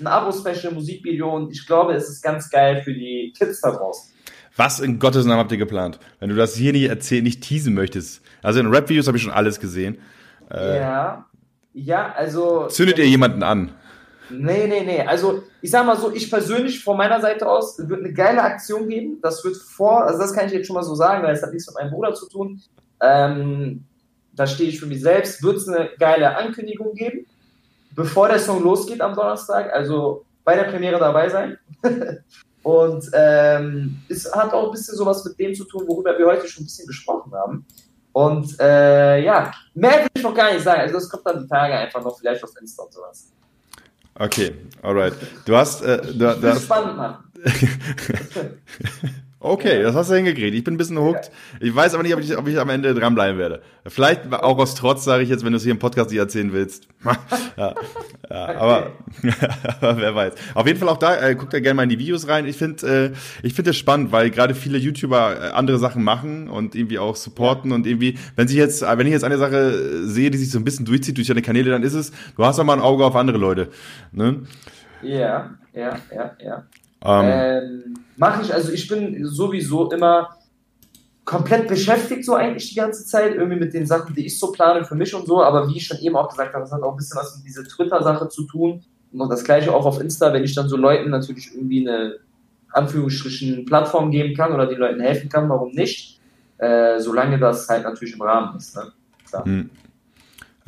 ein Abo-Special, Musikvideo und ich glaube, es ist ganz geil für die Kids da draußen.
Was in Gottes Namen habt ihr geplant? Wenn du das hier nicht erzählen, nicht teasen möchtest. Also in Rap-Videos habe ich schon alles gesehen.
Äh, ja. Ja, also.
Zündet ihr jemanden an?
Nee, nee, nee. Also, ich sag mal so, ich persönlich von meiner Seite aus wird eine geile Aktion geben. Das wird vor, also das kann ich jetzt schon mal so sagen, weil es hat nichts mit meinem Bruder zu tun. Ähm, da stehe ich für mich selbst. Wird es eine geile Ankündigung geben, bevor der Song losgeht am Donnerstag. Also bei der Premiere dabei sein. Und ähm, es hat auch ein bisschen sowas mit dem zu tun, worüber wir heute schon ein bisschen gesprochen haben. Und äh, ja, mehr will ich noch gar nicht sagen. Also das kommt dann die Tage einfach noch vielleicht auf Insta und sowas.
Okay, alright. Du hast... Äh, du, du hast
spannend machen.
Okay, das hast du hingekriegt. Ich bin ein bisschen hooked. Ich weiß aber nicht, ob ich, ob ich am Ende dranbleiben werde. Vielleicht auch aus Trotz, sage ich jetzt, wenn du es hier im Podcast nicht erzählen willst. ja, ja okay. aber, aber wer weiß. Auf jeden Fall auch da, äh, guckt da gerne mal in die Videos rein. Ich finde äh, ich finde es spannend, weil gerade viele YouTuber äh, andere Sachen machen und irgendwie auch supporten und irgendwie, wenn sich jetzt, wenn ich jetzt eine Sache sehe, die sich so ein bisschen durchzieht durch deine Kanäle, dann ist es, du hast auch mal ein Auge auf andere Leute.
Ne? Ja, ja, ja, ja. Ähm, ähm, Mache ich, also ich bin sowieso immer komplett beschäftigt so eigentlich die ganze Zeit, irgendwie mit den Sachen, die ich so plane für mich und so, aber wie ich schon eben auch gesagt habe, das hat auch ein bisschen was mit dieser Twitter-Sache zu tun und das gleiche auch auf Insta, wenn ich dann so Leuten natürlich irgendwie eine Anführungsstrichen Plattform geben kann oder den Leuten helfen kann, warum nicht, äh, solange das halt natürlich im Rahmen ist. Ne? Klar. Hm.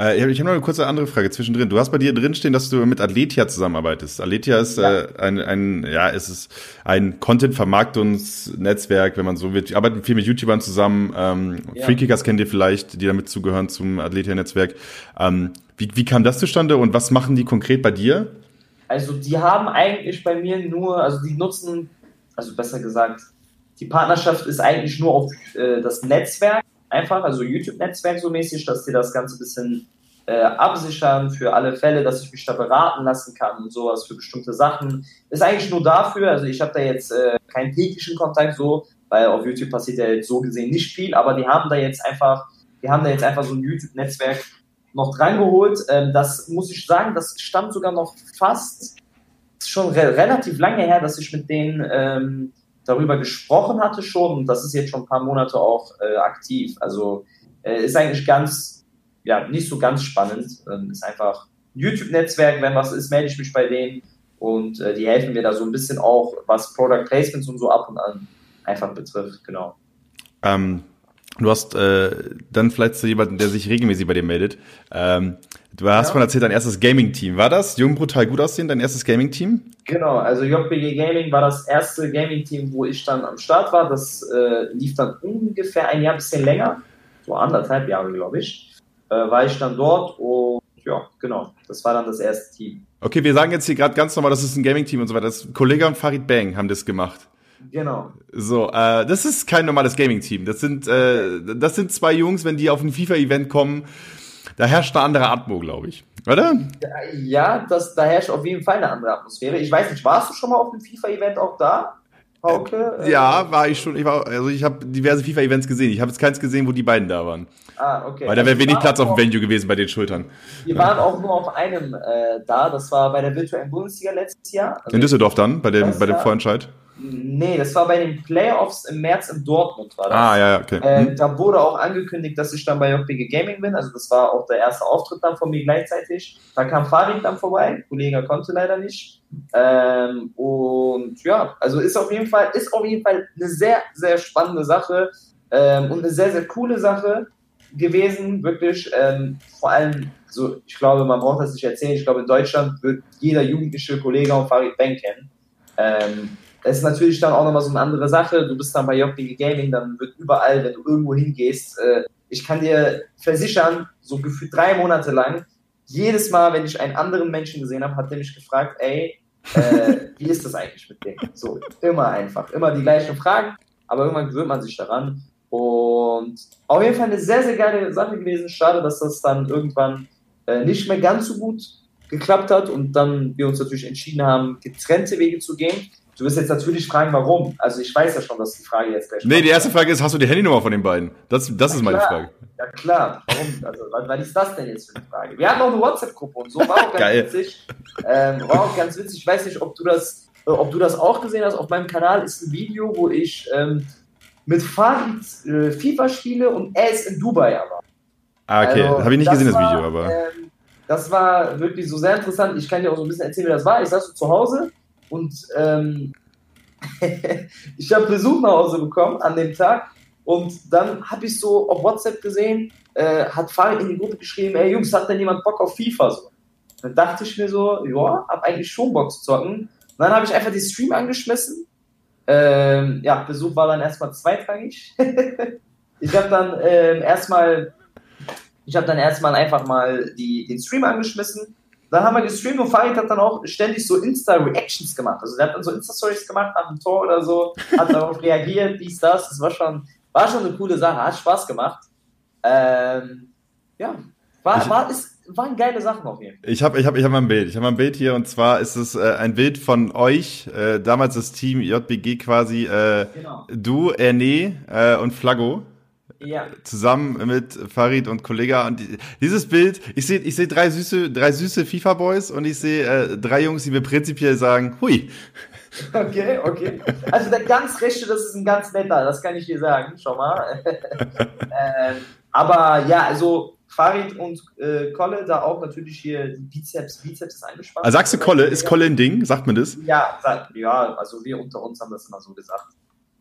Äh, ich habe noch eine kurze andere Frage zwischendrin. Du hast bei dir drinstehen, dass du mit Atletia zusammenarbeitest. Atletia ist ja. äh, ein, ein, ja, es ist ein Content-Vermarktungsnetzwerk, wenn man so will. Wir arbeiten viel mit YouTubern zusammen. Ähm, ja. Freekickers kennt ihr vielleicht, die damit zugehören zum Atletia-Netzwerk. Ähm, wie, wie kam das zustande und was machen die konkret bei dir?
Also die haben eigentlich bei mir nur, also die nutzen, also besser gesagt, die Partnerschaft ist eigentlich nur auf äh, das Netzwerk einfach, also YouTube-Netzwerk so mäßig, dass die das Ganze ein bisschen äh, absichern für alle Fälle, dass ich mich da beraten lassen kann und sowas für bestimmte Sachen. Ist eigentlich nur dafür, also ich habe da jetzt äh, keinen täglichen Kontakt so, weil auf YouTube passiert ja jetzt so gesehen nicht viel, aber die haben da jetzt einfach, die haben da jetzt einfach so ein YouTube-Netzwerk noch drangeholt. Ähm, das muss ich sagen, das stammt sogar noch fast schon re relativ lange her, dass ich mit denen ähm, darüber gesprochen hatte schon und das ist jetzt schon ein paar Monate auch äh, aktiv. Also äh, ist eigentlich ganz, ja, nicht so ganz spannend. Ähm, ist einfach ein YouTube-Netzwerk, wenn was ist, melde ich mich bei denen und äh, die helfen mir da so ein bisschen auch, was Product Placements und so ab und an einfach betrifft, genau.
Ähm, du hast äh, dann vielleicht zu jemanden, der sich regelmäßig bei dir meldet. Ähm, Du hast ja. mal erzählt, dein erstes Gaming-Team. War das Jung Brutal Gut aussehen, dein erstes Gaming-Team?
Genau, also JPG Gaming war das erste Gaming-Team, wo ich dann am Start war. Das äh, lief dann ungefähr ein Jahr, bisschen länger, so anderthalb Jahre, glaube ich, äh, war ich dann dort und ja, genau, das war dann das erste Team.
Okay, wir sagen jetzt hier gerade ganz normal, das ist ein Gaming-Team und so weiter. Das Kollege und Farid Bang haben das gemacht.
Genau.
So, äh, das ist kein normales Gaming-Team. Das sind, äh, das sind zwei Jungs, wenn die auf ein FIFA-Event kommen, da herrscht eine andere Atmo, glaube ich. Oder?
Ja, das, da herrscht auf jeden Fall eine andere Atmosphäre. Ich weiß nicht, warst du schon mal auf einem FIFA-Event auch da?
Hauke? Äh, ja, war ich schon. Ich war, also ich habe diverse FIFA-Events gesehen. Ich habe jetzt keins gesehen, wo die beiden da waren. Ah, okay. Weil da wäre also wenig Platz auf dem Venue gewesen bei den Schultern.
Wir waren auch nur auf einem äh, da. Das war bei der virtuellen Bundesliga letztes Jahr.
Also In Düsseldorf dann, bei dem, bei dem Vorentscheid?
Nee, das war bei den Playoffs im März in Dortmund war das.
Ah, ja, okay.
Äh, mhm. Da wurde auch angekündigt, dass ich dann bei JPG Gaming bin. Also das war auch der erste Auftritt dann von mir gleichzeitig. Da kam Farid dann vorbei. Kollege konnte leider nicht. Ähm, und ja, also ist auf jeden Fall, ist auf jeden Fall eine sehr, sehr spannende Sache ähm, und eine sehr, sehr coole Sache gewesen, wirklich. Ähm, vor allem, so, ich glaube, man braucht das nicht erzählen. Ich glaube, in Deutschland wird jeder jugendliche Kollege und Farid Bank kennen. Das ist natürlich dann auch nochmal so eine andere Sache. Du bist dann bei JPG Gaming, dann wird überall, wenn du irgendwo hingehst, äh, ich kann dir versichern, so gefühlt drei Monate lang, jedes Mal, wenn ich einen anderen Menschen gesehen habe, hat der mich gefragt, ey, äh, wie ist das eigentlich mit dem? So, immer einfach, immer die gleichen Fragen, aber irgendwann gewöhnt man sich daran. Und auf jeden Fall eine sehr, sehr geile Sache gewesen. Schade, dass das dann irgendwann äh, nicht mehr ganz so gut geklappt hat und dann wir uns natürlich entschieden haben, getrennte Wege zu gehen. Du wirst jetzt natürlich fragen, warum. Also ich weiß ja schon, dass die Frage jetzt
gleich Nee, die erste Frage ist, hast du die Handynummer von den beiden? Das, das ist meine Frage.
Ja klar, warum? Also, was ist das denn jetzt für eine Frage? Wir haben auch eine WhatsApp-Gruppe und so, war auch ganz witzig. Ähm, war auch ganz witzig. Ich weiß nicht, ob du das, äh, ob du das auch gesehen hast. Auf meinem Kanal ist ein Video, wo ich ähm, mit Farid äh, FIFA spiele und er ist in Dubai aber.
Ah, okay. Also, Habe ich nicht gesehen, das Video, aber.
Ähm, das war wirklich so sehr interessant. Ich kann dir auch so ein bisschen erzählen, wie das war. Ich saß so zu Hause und ähm, ich habe Besuch nach Hause bekommen an dem Tag und dann habe ich so auf WhatsApp gesehen, äh, hat Farid in die Gruppe geschrieben, ey Jungs, hat denn jemand Bock auf FIFA? So. Dann dachte ich mir so, ja, hab eigentlich schon Bock zu zocken. Und dann habe ich einfach die Stream angeschmissen. Ähm, ja, Besuch war dann erstmal zweitrangig. ich habe dann ähm, erstmal, ich habe dann erstmal einfach mal die, den Stream angeschmissen dann haben wir gestreamt und Farid hat dann auch ständig so Insta-Reactions gemacht. Also der hat dann so Insta-Stories gemacht nach dem Tor oder so, hat darauf reagiert, dies, das. Das war schon, war schon eine coole Sache, hat Spaß gemacht. Ähm, ja, war, war, ist, waren geile Sachen auf jeden
Fall. Ich habe ich hab, ich hab mal ein Bild. Ich habe mal ein Bild hier und zwar ist es äh, ein Bild von euch, äh, damals das Team JBG quasi, äh, genau. du, Erne äh, und Flaggo. Ja. zusammen mit Farid und Kollega. Und dieses Bild, ich sehe ich seh drei süße, drei süße FIFA-Boys und ich sehe äh, drei Jungs, die mir prinzipiell sagen, hui.
Okay, okay. Also der ganz rechte, das ist ein ganz netter, das kann ich dir sagen, schau mal. ähm, aber ja, also Farid und äh, Kolle, da auch natürlich hier Bizeps, Bizeps ist eingespannt.
Also sagst du Kolle? Ist Kolle ein Ding? Sagt man das?
Ja, ja, also wir unter uns haben das immer so gesagt.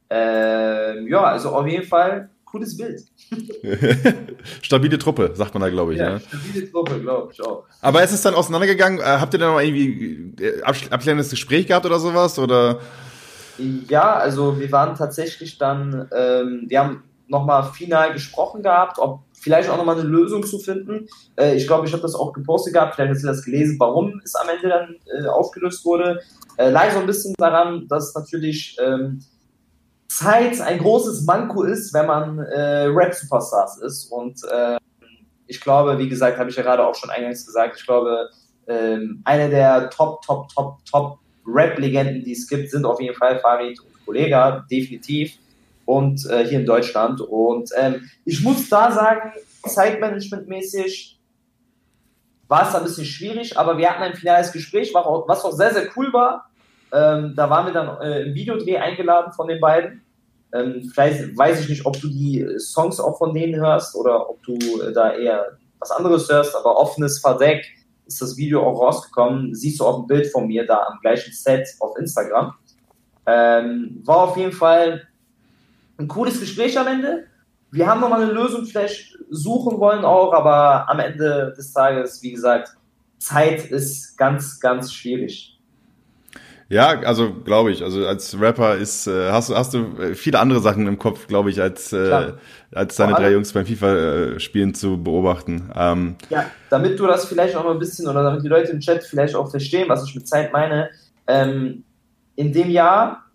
Ähm, ja, also auf jeden Fall cooles Bild.
stabile Truppe, sagt man da, glaube ich.
Ja, ja. stabile Truppe, glaube ich auch.
Aber ist es dann auseinandergegangen? Äh, habt ihr dann noch irgendwie äh, abklärendes Gespräch gehabt oder sowas? Oder?
Ja, also wir waren tatsächlich dann, ähm, wir haben nochmal final gesprochen gehabt, ob vielleicht auch nochmal eine Lösung zu finden. Äh, ich glaube, ich habe das auch gepostet gehabt, vielleicht hast du das gelesen, warum es am Ende dann äh, aufgelöst wurde. Äh, lag so ein bisschen daran, dass natürlich ähm, Zeit ein großes Manko ist, wenn man äh, Rap-Superstars ist. Und äh, ich glaube, wie gesagt, habe ich ja gerade auch schon eingangs gesagt, ich glaube, äh, eine der Top, Top, Top, Top Rap-Legenden, die es gibt, sind auf jeden Fall Farid und Kollega, definitiv. Und äh, hier in Deutschland. Und ähm, ich muss da sagen, Zeitmanagement-mäßig war es ein bisschen schwierig, aber wir hatten ein finales Gespräch, was auch sehr, sehr cool war. Ähm, da waren wir dann äh, im Videodreh eingeladen von den beiden. Ähm, vielleicht weiß ich nicht, ob du die Songs auch von denen hörst oder ob du äh, da eher was anderes hörst, aber offenes Verdeck ist das Video auch rausgekommen. Siehst du auch ein Bild von mir da am gleichen Set auf Instagram. Ähm, war auf jeden Fall ein cooles Gespräch am Ende. Wir haben nochmal eine Lösung vielleicht suchen wollen auch, aber am Ende des Tages, wie gesagt, Zeit ist ganz, ganz schwierig.
Ja, also glaube ich. Also als Rapper ist äh, hast du hast du viele andere Sachen im Kopf, glaube ich, als äh, als deine drei Jungs beim FIFA äh, spielen zu beobachten. Ähm,
ja, damit du das vielleicht auch noch ein bisschen oder damit die Leute im Chat vielleicht auch verstehen, was ich mit Zeit meine. Ähm, in dem Jahr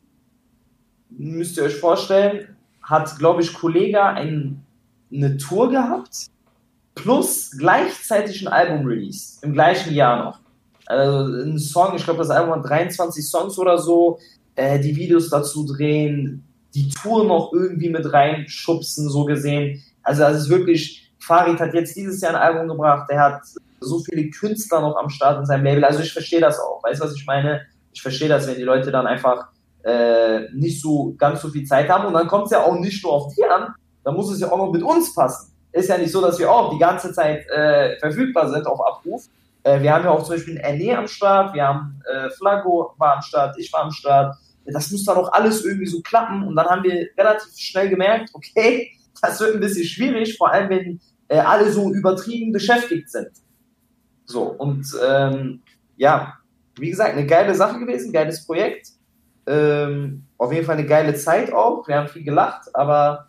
müsst ihr euch vorstellen, hat glaube ich Kollega ein, eine Tour gehabt plus gleichzeitig ein Album released im gleichen Jahr noch also ein Song, ich glaube, das Album hat 23 Songs oder so, äh, die Videos dazu drehen, die Tour noch irgendwie mit reinschubsen, so gesehen. Also das ist wirklich, Farid hat jetzt dieses Jahr ein Album gebracht, der hat so viele Künstler noch am Start in seinem Label. Also ich verstehe das auch. Weißt du, was ich meine? Ich verstehe das, wenn die Leute dann einfach äh, nicht so ganz so viel Zeit haben. Und dann kommt es ja auch nicht nur auf die an, dann muss es ja auch noch mit uns passen. Ist ja nicht so, dass wir auch die ganze Zeit äh, verfügbar sind auf Abruf. Äh, wir haben ja auch zum Beispiel Erne am Start, wir haben äh, Flago war am Start, ich war am Start. Das muss dann auch alles irgendwie so klappen. Und dann haben wir relativ schnell gemerkt, okay, das wird ein bisschen schwierig, vor allem wenn äh, alle so übertrieben beschäftigt sind. So, und ähm, ja, wie gesagt, eine geile Sache gewesen, geiles Projekt. Ähm, auf jeden Fall eine geile Zeit auch. Wir haben viel gelacht, aber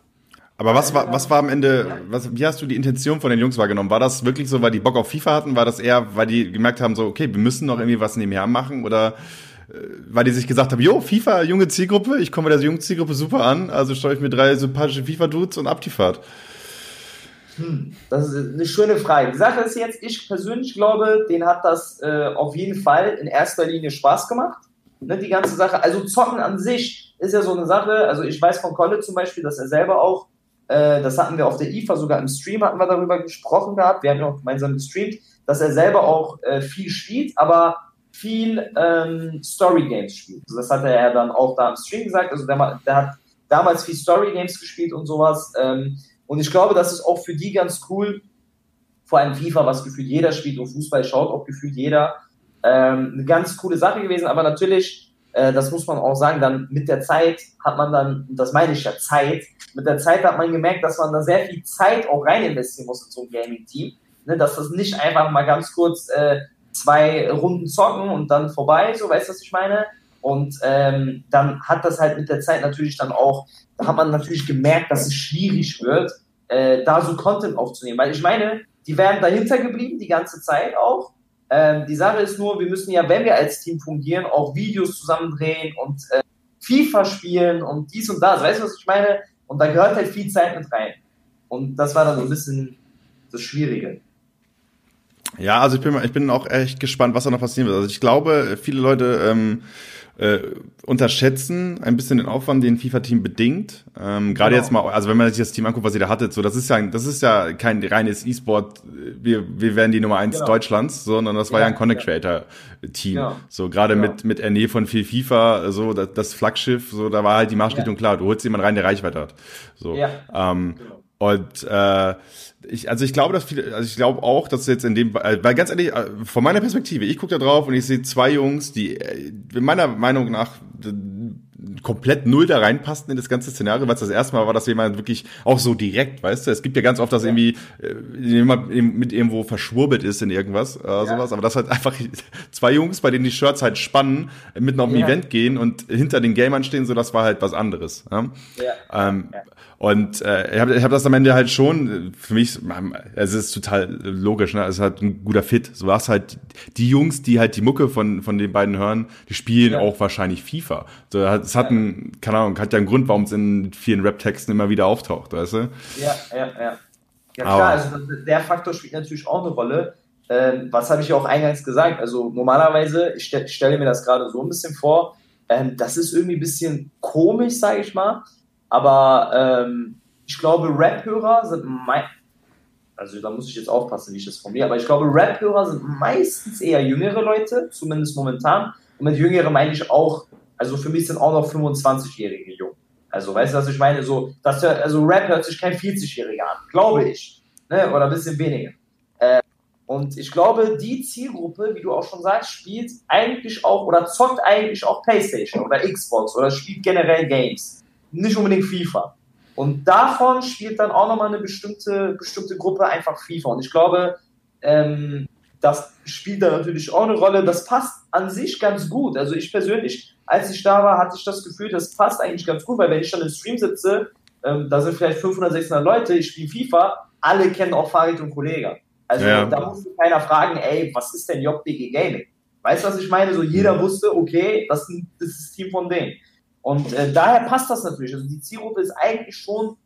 aber was war, was war am Ende, was, wie hast du die Intention von den Jungs wahrgenommen? War das wirklich so, weil die Bock auf FIFA hatten? War das eher, weil die gemerkt haben, so, okay, wir müssen noch irgendwie was nebenher machen? Oder äh, weil die sich gesagt haben, jo, FIFA, junge Zielgruppe, ich komme bei der jungen Zielgruppe super an, also stelle ich mir drei sympathische FIFA-Dudes und ab die Fahrt.
Hm, das ist eine schöne Frage. Die Sache ist jetzt, ich persönlich glaube, denen hat das äh, auf jeden Fall in erster Linie Spaß gemacht. Ne, die ganze Sache. Also Zocken an sich ist ja so eine Sache. Also ich weiß von Kolle zum Beispiel, dass er selber auch äh, das hatten wir auf der IFA sogar im Stream, hatten wir darüber gesprochen gehabt. Wir haben ja auch gemeinsam gestreamt, dass er selber auch äh, viel spielt, aber viel ähm, Story Games spielt. Also das hat er ja dann auch da im Stream gesagt. Also der, der hat damals viel Story Games gespielt und sowas. Ähm, und ich glaube, das ist auch für die ganz cool. Vor allem FIFA, was gefühlt jeder spielt und Fußball schaut auch gefühlt jeder. Ähm, eine ganz coole Sache gewesen, aber natürlich äh, das muss man auch sagen, dann mit der Zeit hat man dann, das meine ich ja, Zeit, mit der Zeit hat man gemerkt, dass man da sehr viel Zeit auch rein investieren muss in so ein Gaming-Team. Ne, dass das nicht einfach mal ganz kurz äh, zwei Runden zocken und dann vorbei, so weißt du, was ich meine? Und ähm, dann hat das halt mit der Zeit natürlich dann auch, da hat man natürlich gemerkt, dass es schwierig wird, äh, da so Content aufzunehmen. Weil ich meine, die werden dahinter geblieben, die ganze Zeit auch. Ähm, die Sache ist nur, wir müssen ja, wenn wir als Team fungieren, auch Videos zusammen drehen und äh, FIFA spielen und dies und das. Weißt du, was ich meine? Und da gehört halt viel Zeit mit rein. Und das war dann so ein bisschen das Schwierige.
Ja, also ich bin, ich bin auch echt gespannt, was da noch passieren wird. Also ich glaube, viele Leute ähm, äh, unterschätzen ein bisschen den Aufwand, den FIFA-Team bedingt. Ähm, Gerade genau. jetzt mal, also wenn man sich das Team anguckt, was ihr da hattet, so das ist ja, das ist ja kein reines E-Sport. Wir, wir werden die Nummer eins genau. Deutschlands, sondern das war ja, ja ein Content Creator Team. Genau. So gerade mit mit Erne von viel FIFA, so das, das Flaggschiff, so da war halt die Marschrichtung ja. klar. Du holst jemanden rein, der Reichweite hat. So. Ja. Ähm, genau. Und äh, ich, also ich glaube, dass viele, also ich glaube auch, dass jetzt in dem, äh, weil ganz ehrlich, äh, von meiner Perspektive, ich gucke da drauf und ich sehe zwei Jungs, die äh, meiner Meinung nach komplett null da reinpassten in das ganze Szenario, weil es das erste Mal war, dass jemand wirklich auch so direkt, weißt du, es gibt ja ganz oft, dass irgendwie äh, jemand mit irgendwo verschwurbelt ist in irgendwas, äh, ja. sowas, aber das halt einfach zwei Jungs, bei denen die Shirts halt spannen, mitten auf ein ja. Event gehen und hinter den Gamern stehen, so das war halt was anderes. Ja? ja. Ähm, ja. Und äh, ich habe ich hab das am Ende halt schon, für mich, es ist total logisch, ne? es ist halt ein guter Fit. So war es halt, die Jungs, die halt die Mucke von, von den beiden hören, die spielen ja. auch wahrscheinlich FIFA. So, es hat einen, keine Ahnung, hat ja einen Grund, warum es in vielen Rap-Texten immer wieder auftaucht, weißt du?
Ja, ja, ja. Ja klar, also der Faktor spielt natürlich auch eine Rolle. Ähm, was habe ich ja auch eingangs gesagt? Also normalerweise, ich, stelle stell mir das gerade so ein bisschen vor, ähm, das ist irgendwie ein bisschen komisch, sage ich mal aber ähm, ich glaube, Rap-Hörer sind mein, also da muss ich jetzt aufpassen, wie ich das formuliere, aber ich glaube, Rap-Hörer sind meistens eher jüngere Leute, zumindest momentan. Und mit jüngere meine ich auch, also für mich sind auch noch 25-Jährige jung. Also weißt du, was ich meine? So, das, also Rap hört sich kein 40-Jähriger an, glaube ich. Ne? Oder ein bisschen weniger. Äh, und ich glaube, die Zielgruppe, wie du auch schon sagst, spielt eigentlich auch oder zockt eigentlich auch PlayStation oder Xbox oder spielt generell Games nicht unbedingt FIFA. Und davon spielt dann auch nochmal eine bestimmte, bestimmte Gruppe einfach FIFA. Und ich glaube, ähm, das spielt da natürlich auch eine Rolle. Das passt an sich ganz gut. Also ich persönlich, als ich da war, hatte ich das Gefühl, das passt eigentlich ganz gut, weil wenn ich dann im Stream sitze, ähm, da sind vielleicht 500, 600 Leute, ich spiele FIFA, alle kennen auch Farid und Kollega. Also ja. da musste keiner fragen, ey, was ist denn JBG Gaming? Weißt du, was ich meine? So jeder mhm. wusste, okay, das, das ist das Team von denen. Und äh, daher passt das natürlich. Also die Zielgruppe ist eigentlich schon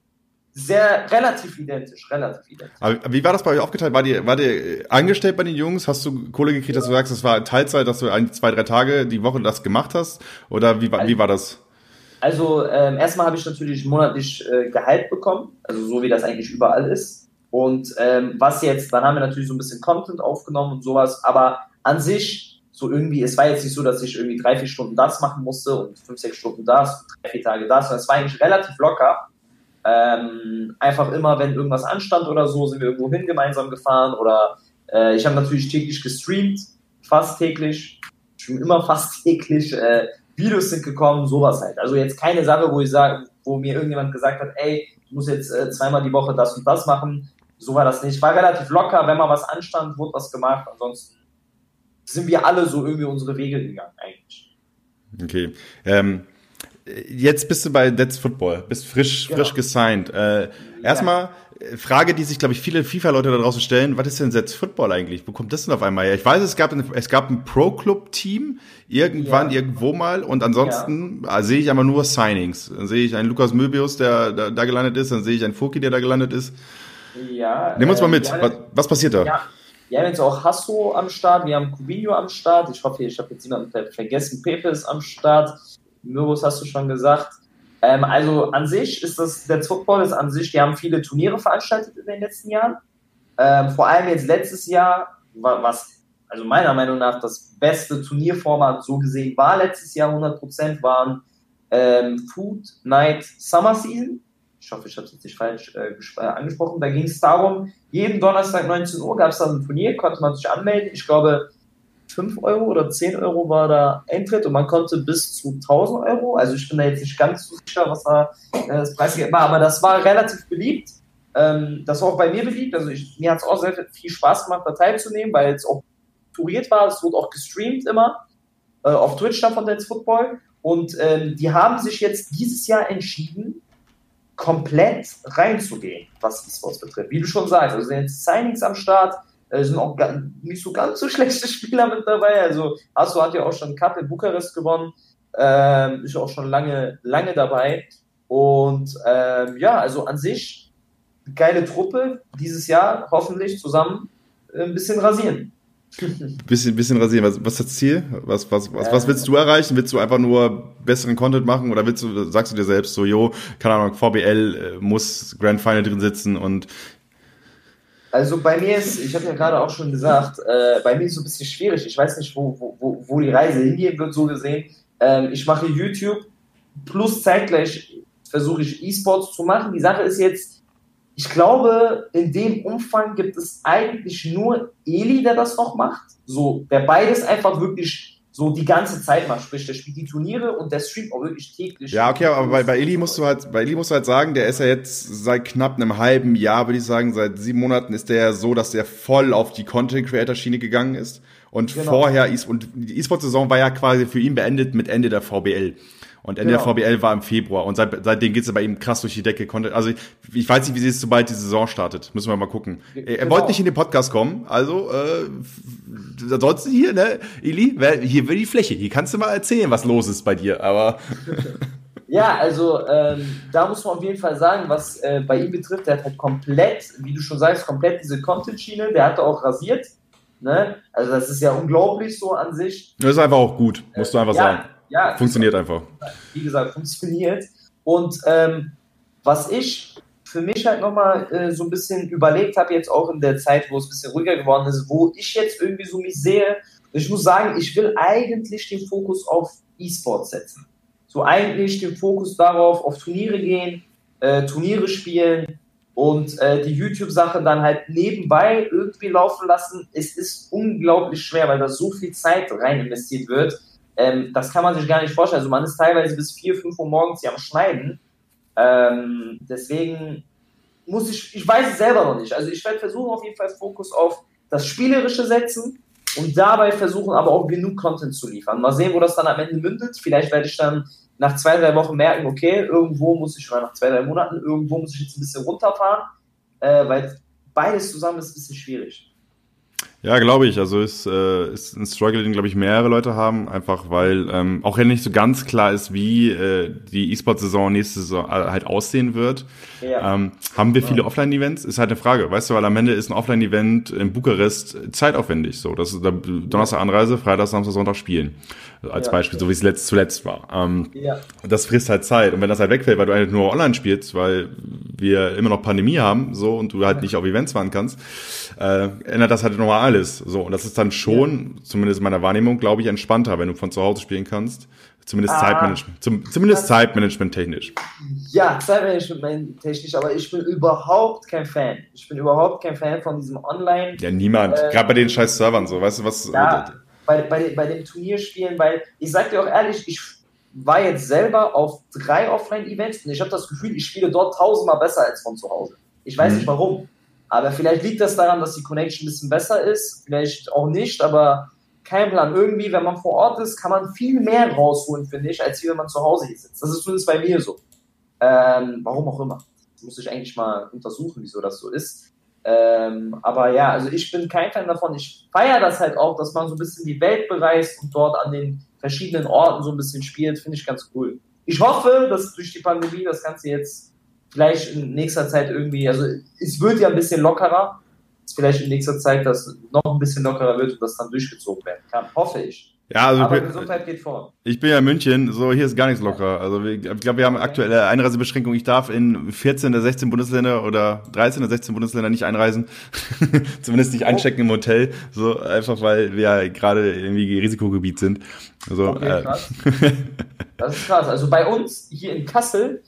sehr relativ identisch, relativ identisch.
Aber wie war das bei euch aufgeteilt? War dir war dir angestellt bei den Jungs? Hast du Kohle gekriegt, dass du sagst, das war Teilzeit, dass du ein, zwei, drei Tage die Woche das gemacht hast? Oder wie, also, wie war das?
Also ähm, erstmal habe ich natürlich monatlich äh, Gehalt bekommen, also so wie das eigentlich überall ist. Und ähm, was jetzt, dann haben wir natürlich so ein bisschen Content aufgenommen und sowas, aber an sich so irgendwie, es war jetzt nicht so, dass ich irgendwie drei, vier Stunden das machen musste und fünf, sechs Stunden das, drei, vier Tage das, es war eigentlich relativ locker. Ähm, einfach immer, wenn irgendwas anstand oder so, sind wir irgendwo hin gemeinsam gefahren oder äh, ich habe natürlich täglich gestreamt, fast täglich, schon immer fast täglich, äh, Videos sind gekommen, sowas halt. Also jetzt keine Sache, wo ich sage, wo mir irgendjemand gesagt hat, ey, du musst jetzt äh, zweimal die Woche das und das machen. So war das nicht. War relativ locker, wenn mal was anstand, wurde was gemacht. Ansonsten sind wir alle so irgendwie unsere Wege gegangen eigentlich.
Okay. Ähm, jetzt bist du bei That's Football, bist frisch, genau. frisch gesigned. Äh, erstmal ja. Frage, die sich, glaube ich, viele FIFA-Leute da draußen stellen, was ist denn That's Football eigentlich? Wo kommt das denn auf einmal her? Ich weiß, es gab ein, es gab ein Pro-Club-Team irgendwann, ja. irgendwo mal und ansonsten ja. sehe ich aber nur Signings. Dann sehe ich einen Lukas Möbius, der da, da gelandet ist, dann sehe ich einen Foki, der da gelandet ist. Ja. Nehmen wir uns mal mit. Was, was passiert da?
Wir haben jetzt auch Hasso am Start, wir haben Kubinho am Start. Ich hoffe, ich habe jetzt niemanden vergessen. Pepe ist am Start. Myros hast du schon gesagt. Ähm, also an sich ist das, der Football ist an sich, die haben viele Turniere veranstaltet in den letzten Jahren. Ähm, vor allem jetzt letztes Jahr, was also meiner Meinung nach das beste Turnierformat so gesehen war letztes Jahr 100% waren ähm, Food Night Summer Season ich hoffe, ich habe es jetzt nicht falsch äh, äh angesprochen, da ging es darum, jeden Donnerstag 19 Uhr gab es da ein Turnier, konnte man sich anmelden. Ich glaube, 5 Euro oder 10 Euro war da Eintritt und man konnte bis zu 1000 Euro, also ich bin da jetzt nicht ganz so sicher, was da äh, das Preisgeld war, aber das war relativ beliebt. Ähm, das war auch bei mir beliebt, also ich, mir hat es auch sehr viel Spaß gemacht, da teilzunehmen, weil es auch touriert war, es wurde auch gestreamt immer äh, auf Twitch dann von Dance Football. Und ähm, die haben sich jetzt dieses Jahr entschieden, komplett reinzugehen, was E-Sports betrifft. Wie du schon sagst, also sind jetzt Signings am Start, äh, sind auch nicht so ganz so schlechte Spieler mit dabei. Also Asso hat ja auch schon Cup in Bukarest gewonnen, ähm, ist auch schon lange, lange dabei. Und ähm, ja, also an sich geile Truppe dieses Jahr hoffentlich zusammen ein bisschen rasieren.
Bisschen, bisschen rasieren. Was, was ist das Ziel? Was, was, was, was willst du erreichen? Willst du einfach nur besseren Content machen oder willst du, sagst du dir selbst so, jo, keine Ahnung, VBL äh, muss Grand Final drin sitzen und
also bei mir ist, ich habe ja gerade auch schon gesagt, äh, bei mir ist es so ein bisschen schwierig. Ich weiß nicht, wo, wo, wo die Reise hingehen wird, so gesehen. Ähm, ich mache YouTube plus zeitgleich versuche ich E-Sports zu machen. Die Sache ist jetzt, ich glaube, in dem Umfang gibt es eigentlich nur Eli, der das noch macht. So, der beides einfach wirklich so die ganze Zeit macht. Sprich, der spielt die Turniere und der streamt auch wirklich täglich.
Ja, okay, aber bei, bei Eli musst du halt, bei Eli musst du halt sagen, der ist ja jetzt seit knapp einem halben Jahr, würde ich sagen, seit sieben Monaten ist der ja so, dass der voll auf die Content Creator Schiene gegangen ist. Und genau. vorher, und die E-Sport-Saison war ja quasi für ihn beendet mit Ende der VBL. Und Ende genau. der VBL war im Februar und seit, seitdem geht's bei ihm krass durch die Decke. Also ich, ich weiß nicht, wie sie es sobald die Saison startet. Müssen wir mal gucken. Genau. Er wollte nicht in den Podcast kommen, also äh, ansonsten hier, ne, Eli, hier will die Fläche. Hier kannst du mal erzählen, was los ist bei dir. Aber
Ja, also ähm, da muss man auf jeden Fall sagen, was äh, bei ihm betrifft, der hat halt komplett, wie du schon sagst, komplett diese Content-Schiene, der hat auch rasiert. Ne? Also das ist ja unglaublich so an sich.
Das ist einfach auch gut, musst du einfach äh, ja, sagen. Ja, funktioniert einfach.
Wie gesagt, funktioniert. Und ähm, was ich für mich halt nochmal äh, so ein bisschen überlegt habe, jetzt auch in der Zeit, wo es ein bisschen ruhiger geworden ist, wo ich jetzt irgendwie so mich sehe, ich muss sagen, ich will eigentlich den Fokus auf E-Sport setzen. So eigentlich den Fokus darauf, auf Turniere gehen, äh, Turniere spielen und äh, die YouTube-Sache dann halt nebenbei irgendwie laufen lassen. Es ist unglaublich schwer, weil da so viel Zeit rein investiert wird ähm, das kann man sich gar nicht vorstellen. Also man ist teilweise bis 4, 5 Uhr morgens hier am Schneiden. Ähm, deswegen muss ich, ich weiß es selber noch nicht. Also ich werde versuchen, auf jeden Fall Fokus auf das Spielerische setzen und dabei versuchen, aber auch genug Content zu liefern. Mal sehen, wo das dann am Ende mündet. Vielleicht werde ich dann nach zwei, drei Wochen merken, okay, irgendwo muss ich, oder nach zwei, drei Monaten, irgendwo muss ich jetzt ein bisschen runterfahren, äh, weil beides zusammen ist ein bisschen schwierig.
Ja, glaube ich. Also ist, äh, ist ein Struggle, den, glaube ich, mehrere Leute haben, einfach weil ähm, auch wenn nicht so ganz klar ist, wie äh, die E-Sport-Saison nächste Saison äh, halt aussehen wird, ja. ähm, haben wir viele Offline-Events? Ist halt eine Frage, weißt du, weil am Ende ist ein Offline-Event in Bukarest zeitaufwendig. So, das ist Donnerstag Anreise, Freitag, Samstag, Sonntag spielen. Als ja, Beispiel, so wie es letzt, zuletzt war. Ähm, ja. Das frisst halt Zeit. Und wenn das halt wegfällt, weil du eigentlich nur online spielst, weil wir immer noch Pandemie haben, so und du halt nicht auf Events fahren kannst, äh, ändert das halt nochmal alles. So, und das ist dann schon, ja. zumindest in meiner Wahrnehmung, glaube ich, entspannter, wenn du von zu Hause spielen kannst. Zumindest ah, Zeitmanagement, zum, zumindest Zeitmanagement technisch.
Ja, Zeitmanagement technisch, aber ich bin überhaupt kein Fan. Ich bin überhaupt kein Fan von diesem Online.
Ja, niemand. Äh, Gerade bei den scheiß Servern so, weißt du was?
Ja, bei, bei, bei dem Turnierspielen, weil ich sag dir auch ehrlich, ich war jetzt selber auf drei Offline-Events und ich habe das Gefühl, ich spiele dort tausendmal besser als von zu Hause. Ich weiß mhm. nicht warum. Aber vielleicht liegt das daran, dass die Connection ein bisschen besser ist, vielleicht auch nicht, aber kein Plan. Irgendwie, wenn man vor Ort ist, kann man viel mehr rausholen, finde ich, als wenn man zu Hause hier sitzt. Das ist zumindest bei mir so. Ähm, warum auch immer. Das muss ich eigentlich mal untersuchen, wieso das so ist. Ähm, aber ja, also ich bin kein Fan davon. Ich feiere das halt auch, dass man so ein bisschen die Welt bereist und dort an den verschiedenen Orten so ein bisschen spielt. Finde ich ganz cool. Ich hoffe, dass durch die Pandemie das Ganze jetzt vielleicht in nächster Zeit irgendwie, also es wird ja ein bisschen lockerer, vielleicht in nächster Zeit das noch ein bisschen lockerer wird und das dann durchgezogen werden kann, hoffe ich.
Ja, also Aber Gesundheit geht vor. Ich bin ja in München, so hier ist gar nichts locker. Also ich glaube, wir haben aktuelle Einreisebeschränkungen. Ich darf in 14 der 16 Bundesländer oder 13 der 16 Bundesländer nicht einreisen. Zumindest nicht einchecken im Hotel. So einfach, weil wir ja gerade irgendwie Risikogebiet sind. Also, okay,
äh, krass. das ist krass. Also bei uns hier in Kassel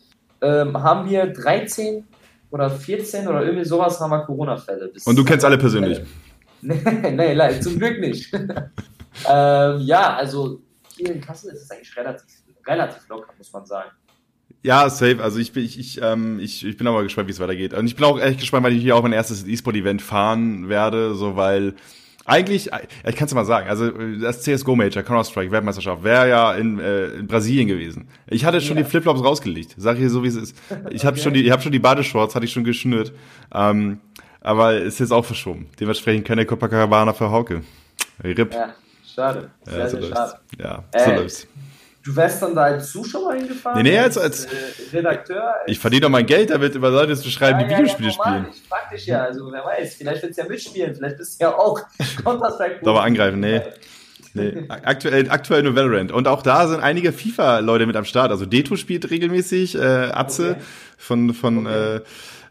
ähm, haben wir 13 oder 14 oder irgendwie sowas haben wir Corona-Fälle.
Und du kennst alle persönlich?
nee, nee, zum Glück nicht. ähm, ja, also hier in Kassel ist es eigentlich relativ, relativ locker, muss man sagen.
Ja, safe. Also ich bin, ich, ich, ähm, ich, ich bin aber gespannt, wie es weitergeht. Und ich bin auch echt gespannt, weil ich hier auch mein erstes E-Sport-Event fahren werde, so weil eigentlich, ich kann es mal sagen, also das CSGO Major, Counter-Strike, Weltmeisterschaft, wäre ja in, äh, in Brasilien gewesen. Ich hatte schon ja. die Flipflops rausgelegt, sag ich so wie es ist. Ich habe okay. schon die, ich habe schon die Badeshorts, hatte ich schon geschnürt. Ähm, aber ist jetzt auch verschoben. Dementsprechend keine Copacabana für Hauke.
RIP. Ja, schade. Sehr, ja, so
sehr schade. Ja, so äh, läuft's.
Du wärst dann da als Zuschauer hingefahren?
Nee, nee, als, als,
äh, Redakteur? Als,
ich verdiene doch mein Geld damit, über Leute zu schreiben, ja, die Videospiele ja, spielen.
Ich frag dich ja, also wer weiß, vielleicht willst du ja mitspielen, vielleicht bist du ja auch
Counter-Strike. Aber angreifen, nee. Nee, aktuell, aktuell nur Valorant. Und auch da sind einige FIFA-Leute mit am Start. Also Deto spielt regelmäßig, äh, Atze okay. von, von okay.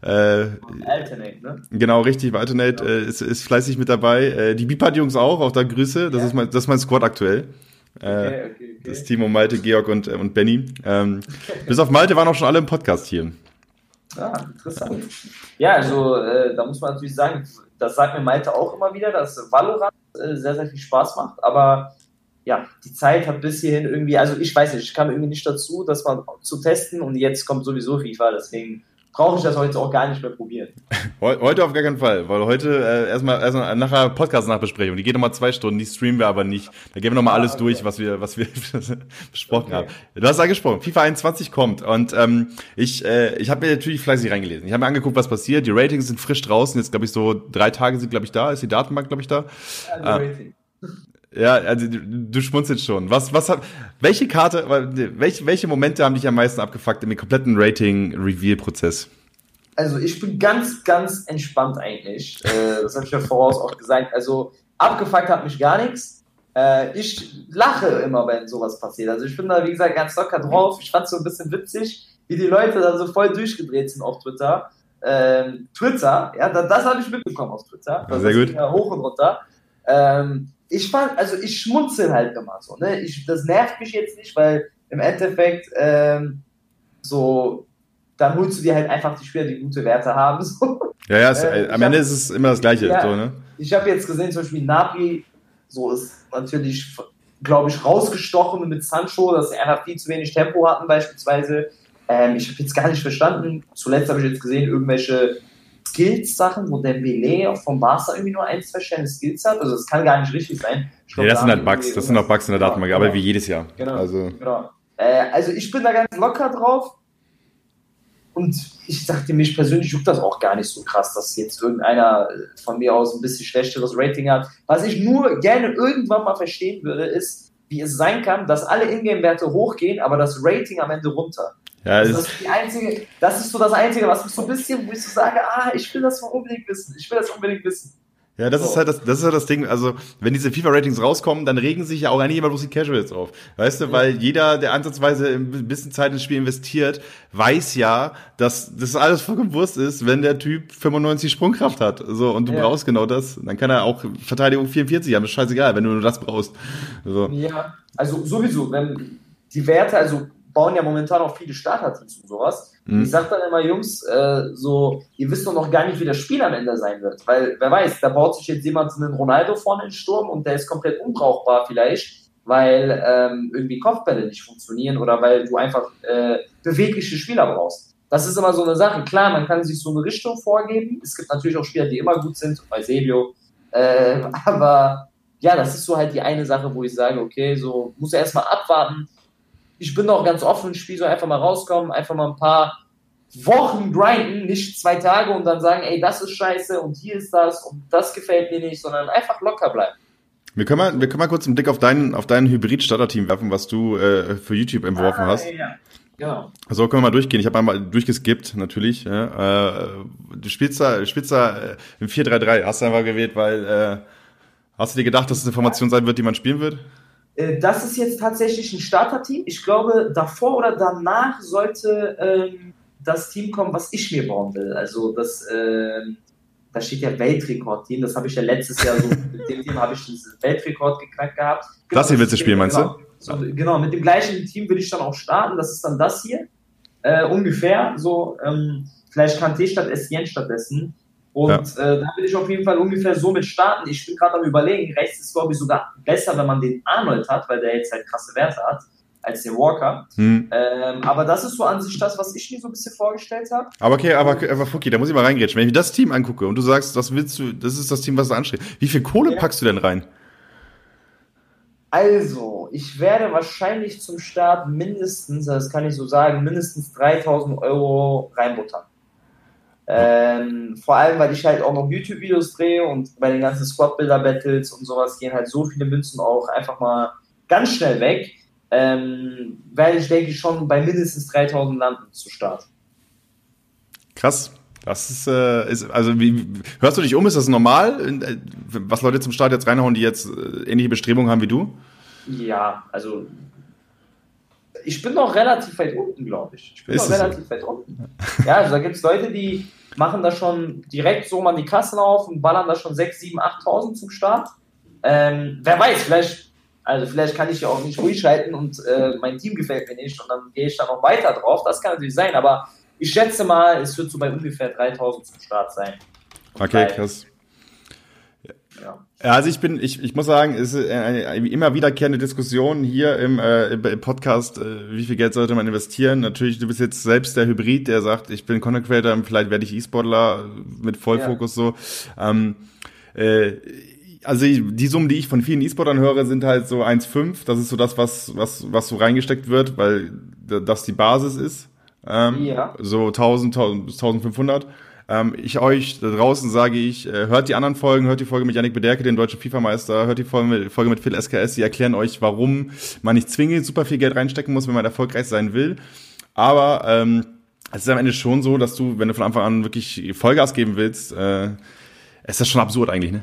äh, äh, Alternate, ne? Genau, richtig, Alternate genau. äh, ist, ist fleißig mit dabei. Äh, die Bipad-Jungs auch, auch da Grüße. Das, ja. ist mein, das ist mein Squad aktuell. Okay, okay, okay. Das Team um Malte, Georg und, äh, und Benny. Ähm, bis auf Malte waren auch schon alle im Podcast hier.
Ah, interessant. Ja, also äh, da muss man natürlich sagen, das sagt mir Malte auch immer wieder, dass Valorant äh, sehr, sehr viel Spaß macht, aber ja, die Zeit hat bis hierhin irgendwie, also ich weiß nicht, ich kam irgendwie nicht dazu, das mal zu testen und jetzt kommt sowieso FIFA, deswegen brauche ich das heute auch gar nicht mehr probieren.
Heute auf gar keinen Fall, weil heute äh, erstmal erstmal nachher Podcast-Nachbesprechung. Die geht nochmal zwei Stunden, die streamen wir aber nicht. Da gehen wir nochmal ah, alles okay. durch, was wir, was wir besprochen okay. haben. Du hast angesprochen, FIFA 21 kommt und ähm, ich, äh, ich habe mir natürlich fleißig reingelesen. Ich habe mir angeguckt, was passiert. Die Ratings sind frisch draußen. Jetzt glaube ich so drei Tage sind glaube ich da. Ist die Datenbank glaube ich da? Ja, die. Rating. Ja, also du, du schmunzelst schon. Was, was hat, welche Karte, welche, welche Momente haben dich am meisten abgefuckt im kompletten Rating-Reveal-Prozess?
Also ich bin ganz, ganz entspannt eigentlich. Äh, das habe ich ja voraus auch gesagt. Also abgefuckt hat mich gar nichts. Äh, ich lache immer, wenn sowas passiert. Also ich bin da, wie gesagt, ganz locker drauf. Ich fand es so ein bisschen witzig, wie die Leute da so voll durchgedreht sind auf Twitter. Ähm, Twitter, ja, das, das habe ich mitbekommen auf Twitter. Das
Sehr gut.
Hoch und runter. Ähm, ich fand, also ich schmunzel halt immer so, ne? Ich, das nervt mich jetzt nicht, weil im Endeffekt ähm, so, dann holst du dir halt einfach die Spieler, die gute Werte haben. So.
Ja, ja, es, äh, am Ende hab, ist es immer das Gleiche. Ja, so, ne?
Ich habe jetzt gesehen, zum Beispiel Napri, so ist natürlich, glaube ich, rausgestochen mit Sancho, dass sie einfach viel zu wenig Tempo hatten, beispielsweise. Ähm, ich habe jetzt gar nicht verstanden. Zuletzt habe ich jetzt gesehen, irgendwelche Skills-Sachen, wo der Belay vom Barca irgendwie nur ein, zwei Sterne Skills hat. Also das kann gar nicht richtig sein.
Glaub, nee, das da sind halt Bugs, das sind auch Bugs in der Datenbank, genau, aber wie jedes Jahr.
Genau. Also. genau. Äh, also ich bin da ganz locker drauf. Und ich dachte, mich persönlich juckt das auch gar nicht so krass, dass jetzt irgendeiner von mir aus ein bisschen schlechteres Rating hat. Was ich nur gerne irgendwann mal verstehen würde, ist, wie es sein kann, dass alle Ingame-Werte hochgehen, aber das Rating am Ende runter. Ja, das, ist einzige, das ist so das Einzige, was mich so ein bisschen, wo ich so sage, ah, ich will das unbedingt wissen, ich will das unbedingt wissen.
Ja, das so. ist halt das, das ist halt das Ding. Also, wenn diese FIFA-Ratings rauskommen, dann regen sich ja auch einige bloß die Casuals auf. Weißt du, ja. weil jeder, der ansatzweise ein bisschen Zeit ins Spiel investiert, weiß ja, dass das alles vollkommen Wurst ist, wenn der Typ 95 Sprungkraft hat. So, und du ja. brauchst genau das. Dann kann er auch Verteidigung 44 haben. Das ist scheißegal, wenn du nur das brauchst. So.
Ja, also sowieso, wenn die Werte, also bauen ja momentan auch viele Starterteams und sowas. Mhm. Ich sag dann immer, Jungs, äh, so, ihr wisst doch noch gar nicht, wie das Spiel am Ende sein wird. Weil, wer weiß, da baut sich jetzt jemand einen Ronaldo vorne in den Sturm und der ist komplett unbrauchbar vielleicht, weil ähm, irgendwie Kopfbälle nicht funktionieren oder weil du einfach äh, bewegliche Spieler brauchst. Das ist immer so eine Sache. Klar, man kann sich so eine Richtung vorgeben. Es gibt natürlich auch Spieler, die immer gut sind, bei Sebio. Äh, aber ja, das ist so halt die eine Sache, wo ich sage, okay, so muss er erstmal abwarten, ich bin auch ganz offen, ich spiele so einfach mal rauskommen, einfach mal ein paar Wochen grinden, nicht zwei Tage und dann sagen, ey, das ist scheiße und hier ist das und das gefällt mir nicht, sondern einfach locker bleiben.
Wir können mal, wir können mal kurz einen Blick auf dein, auf dein Hybrid-Starter-Team werfen, was du äh, für YouTube entworfen ah, hast. Ja, genau. So können wir mal durchgehen. Ich habe einmal durchgeskippt, natürlich. Ja. Äh, du spielst da, spielst da äh, im 4-3-3. Hast du einfach gewählt, weil äh, hast du dir gedacht, dass es eine Formation sein wird, die man spielen wird?
Äh, das ist jetzt tatsächlich ein Starterteam. Ich glaube, davor oder danach sollte ähm, das Team kommen, was ich mir bauen will. Also das, ähm, da steht ja Weltrekordteam. Das habe ich ja letztes Jahr so, mit dem Team habe ich diesen Weltrekord geknackt gehabt.
Genau, das hier willst du spielen, meinst
genau, du? So, genau, mit dem gleichen Team will ich dann auch starten. Das ist dann das hier. Äh, ungefähr so, ähm, vielleicht Kanté statt Essien stattdessen. Und ja. äh, da will ich auf jeden Fall ungefähr so mit starten. Ich bin gerade am überlegen, rechts ist glaube ich sogar besser, wenn man den Arnold hat, weil der jetzt halt krasse Werte hat, als den Walker. Hm. Ähm, aber das ist so an sich das, was ich mir so ein bisschen vorgestellt habe.
Aber okay, aber, aber Fuki, da muss ich mal reingrätschen. Wenn ich mir das Team angucke und du sagst, das willst du, das ist das Team, was du anstrebst, wie viel Kohle ja. packst du denn rein?
Also, ich werde wahrscheinlich zum Start mindestens, das kann ich so sagen, mindestens 3000 Euro reinbuttern. Ähm, vor allem, weil ich halt auch noch YouTube-Videos drehe und bei den ganzen Squad-Builder-Battles und sowas gehen halt so viele Münzen auch einfach mal ganz schnell weg. ähm, werde ich, denke ich, schon bei mindestens 3000 landen zu Start.
Krass. Das ist, äh, ist also wie hörst du dich um? Ist das normal, was Leute zum Start jetzt reinhauen, die jetzt äh, ähnliche Bestrebungen haben wie du?
Ja, also ich bin noch relativ weit unten, glaube ich. Ich bin ist noch relativ so? weit unten. Ja, also da gibt es Leute, die machen da schon direkt so mal die Kassen auf und ballern da schon 6, 7, 8.000 zum Start. Ähm, wer weiß, vielleicht, also vielleicht kann ich ja auch nicht ruhig schalten und äh, mein Team gefällt mir nicht und dann gehe ich da noch weiter drauf. Das kann natürlich sein, aber ich schätze mal, es wird so bei ungefähr 3000 zum Start sein.
Okay, krass. Ja. Also ich bin, ich, ich muss sagen, es ist eine immer wiederkehrende Diskussion hier im, äh, im Podcast, äh, wie viel Geld sollte man investieren. Natürlich, du bist jetzt selbst der Hybrid, der sagt, ich bin Content Creator, vielleicht werde ich E-Sportler mit Vollfokus ja. so. Ähm, äh, also die Summen, die ich von vielen E-Sportern höre, sind halt so 1,5. Das ist so das, was, was, was so reingesteckt wird, weil das die Basis ist. Ähm, ja. So 1000, 1000 bis 1500. Ähm, ich euch da draußen sage ich, äh, hört die anderen Folgen, hört die Folge mit Yannick Bederke, dem deutschen FIFA-Meister, hört die Folge mit, Folge mit Phil SKS, die erklären euch, warum man nicht zwingend super viel Geld reinstecken muss, wenn man erfolgreich sein will. Aber ähm, es ist am Ende schon so, dass du, wenn du von Anfang an wirklich Vollgas geben willst, äh, ist das schon absurd eigentlich, ne?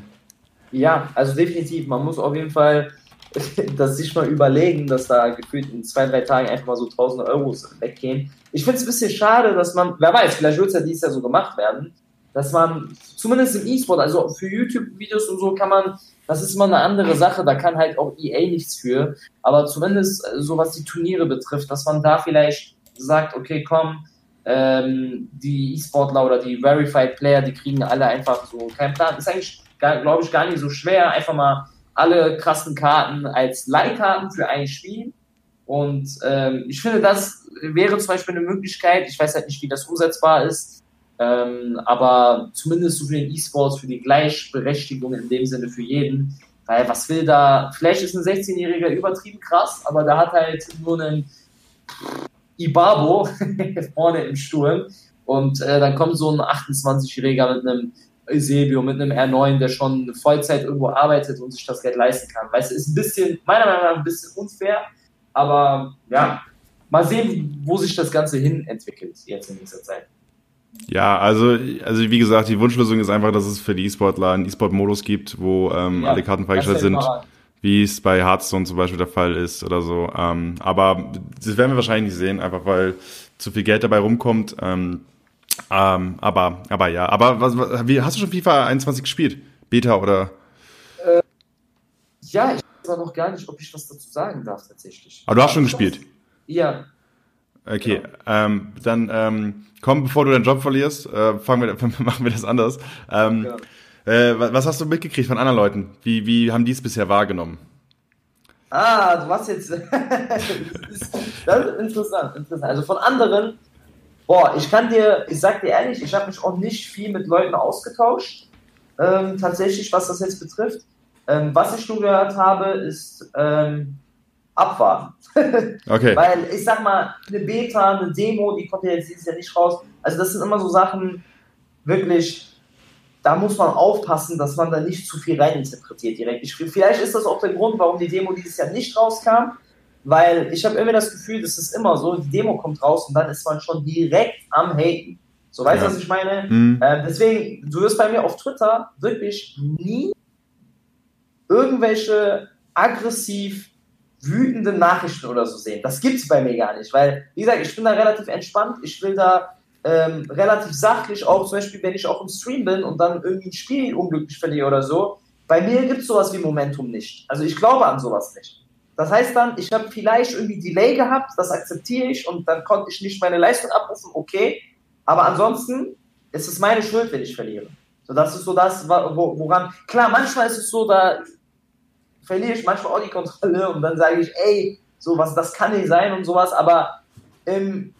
Ja, also definitiv. Man muss auf jeden Fall das sich mal überlegen, dass da gefühlt in zwei, drei Tagen einfach mal so 1000 Euro weggehen. Ich finde es ein bisschen schade, dass man, wer weiß, vielleicht wird es ja dieses Jahr so gemacht werden, dass man zumindest im E-Sport, also für YouTube-Videos und so kann man, das ist immer eine andere Sache, da kann halt auch EA nichts für, aber zumindest äh, so was die Turniere betrifft, dass man da vielleicht sagt, okay, komm, ähm, die E-Sportler oder die Verified Player, die kriegen alle einfach so keinen Plan. Ist eigentlich, glaube ich, gar nicht so schwer, einfach mal alle krassen Karten als Leihkarten für ein Spiel. Und ähm, ich finde, das wäre zum Beispiel eine Möglichkeit. Ich weiß halt nicht, wie das umsetzbar ist. Ähm, aber zumindest so für den E-Sports, für die Gleichberechtigung in dem Sinne für jeden. Weil was will da, vielleicht ist ein 16-Jähriger übertrieben krass, aber da hat halt nur einen Ibabo vorne im Sturm. Und äh, dann kommt so ein 28-Jähriger mit einem Eusebio mit einem R9, der schon Vollzeit irgendwo arbeitet und sich das Geld leisten kann. Weißt du, ist ein bisschen, meiner Meinung nach, ein bisschen unfair, aber ja, mal sehen, wo sich das Ganze hin entwickelt jetzt in dieser Zeit.
Ja, also, also wie gesagt, die Wunschlösung ist einfach, dass es für die E-Sportler einen E-Sport-Modus gibt, wo ähm, ja, alle Karten freigestellt sind, wie es bei Hearthstone zum Beispiel der Fall ist oder so. Ähm, aber das werden wir wahrscheinlich nicht sehen, einfach weil zu viel Geld dabei rumkommt. Ähm, ähm, aber, aber ja. Aber was, wie, hast du schon FIFA 21 gespielt? Beta oder?
Äh, ja, ich weiß noch gar nicht, ob ich was dazu sagen darf tatsächlich.
Aber du hast schon gespielt?
Ja.
Okay, genau. ähm, dann ähm, komm, bevor du deinen Job verlierst, äh, fangen wir, machen wir das anders. Ähm, ja. äh, was hast du mitgekriegt von anderen Leuten? Wie, wie haben die es bisher wahrgenommen?
Ah, du warst jetzt. das, ist, das ist interessant, interessant. Also von anderen Boah, ich kann dir, ich sag dir ehrlich, ich habe mich auch nicht viel mit Leuten ausgetauscht, ähm, tatsächlich, was das jetzt betrifft. Ähm, was ich nur gehört habe, ist ähm, abwarten.
okay.
Weil ich sag mal, eine Beta, eine Demo, die kommt ja jetzt dieses Jahr nicht raus. Also das sind immer so Sachen, wirklich, da muss man aufpassen, dass man da nicht zu viel reininterpretiert direkt. Ich, vielleicht ist das auch der Grund, warum die Demo dieses Jahr nicht rauskam. Weil ich habe immer das Gefühl, das ist immer so, die Demo kommt raus und dann ist man schon direkt am Haten. So, weißt du, ja. was ich meine? Mhm. Äh, deswegen, du wirst bei mir auf Twitter wirklich nie irgendwelche aggressiv wütenden Nachrichten oder so sehen. Das gibt's bei mir gar nicht, weil, wie gesagt, ich bin da relativ entspannt. Ich will da ähm, relativ sachlich, auch zum Beispiel, wenn ich auch im Stream bin und dann irgendwie ein Spiel unglücklich verliere oder so. Bei mir gibt's sowas wie Momentum nicht. Also ich glaube an sowas nicht. Das heißt dann, ich habe vielleicht irgendwie Delay gehabt, das akzeptiere ich und dann konnte ich nicht meine Leistung abrufen, okay. Aber ansonsten ist es meine Schuld, wenn ich verliere. So, das ist so das, woran. Klar, manchmal ist es so, da verliere ich manchmal auch die Kontrolle und dann sage ich, ey, sowas, das kann nicht sein und sowas, aber im,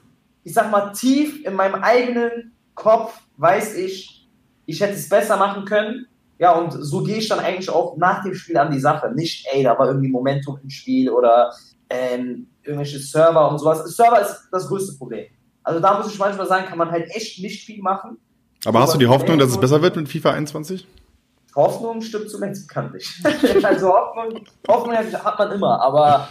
ich sag mal, tief in meinem eigenen Kopf weiß ich, ich hätte es besser machen können ja, und so gehe ich dann eigentlich auch nach dem Spiel an die Sache. Nicht, ey, da war irgendwie Momentum im Spiel oder ähm, irgendwelche Server und sowas. Server ist das größte Problem. Also da muss ich manchmal sagen, kann man halt echt nicht viel machen.
Aber hast du die Hoffnung, dass es besser wird mit FIFA 21?
Hoffnung stimmt zumindest kann nicht. also Hoffnung, Hoffnung hat man immer, aber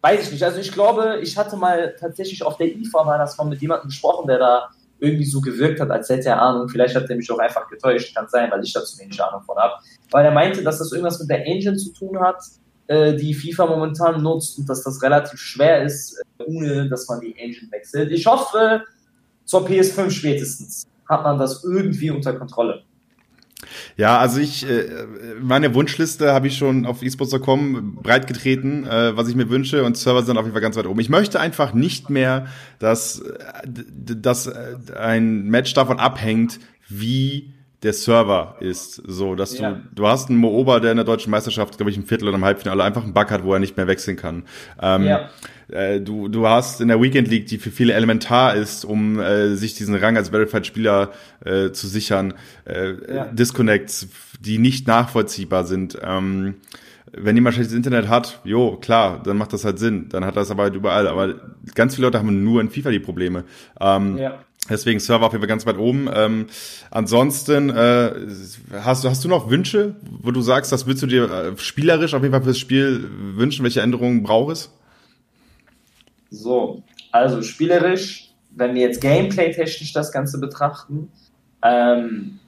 weiß ich nicht. Also ich glaube, ich hatte mal tatsächlich auf der IFA war das mal mit jemandem gesprochen, der da irgendwie so gewirkt hat, als hätte er Ahnung. Vielleicht hat er mich auch einfach getäuscht, kann sein, weil ich da zu wenig Ahnung von habe. Weil er meinte, dass das irgendwas mit der Engine zu tun hat, äh, die FIFA momentan nutzt und dass das relativ schwer ist, äh, ohne dass man die Engine wechselt. Ich hoffe, zur PS5 spätestens hat man das irgendwie unter Kontrolle.
Ja, also ich, äh, meine Wunschliste habe ich schon auf esports.com breitgetreten, äh, was ich mir wünsche und Server sind auf jeden Fall ganz weit oben. Ich möchte einfach nicht mehr, dass, äh, dass ein Match davon abhängt, wie der Server ist. So, dass ja. du, du hast einen Mooba, der in der deutschen Meisterschaft, glaube ich, im Viertel oder im Halbfinale einfach einen Bug hat, wo er nicht mehr wechseln kann. Ähm, ja. äh, du, du hast in der Weekend League, die für viele elementar ist, um äh, sich diesen Rang als Verified-Spieler äh, zu sichern, äh, ja. Disconnects, die nicht nachvollziehbar sind. Ähm, wenn jemand schlechtes Internet hat, jo, klar, dann macht das halt Sinn. Dann hat das aber halt überall. Aber ganz viele Leute haben nur in FIFA die Probleme. Ähm, ja. Deswegen Server auf jeden Fall ganz weit oben. Ähm, ansonsten äh, hast du hast du noch Wünsche, wo du sagst, das willst du dir äh, spielerisch auf jeden Fall fürs Spiel wünschen? Welche Änderungen braucht es?
So, also spielerisch, wenn wir jetzt Gameplay-technisch das Ganze betrachten, ähm,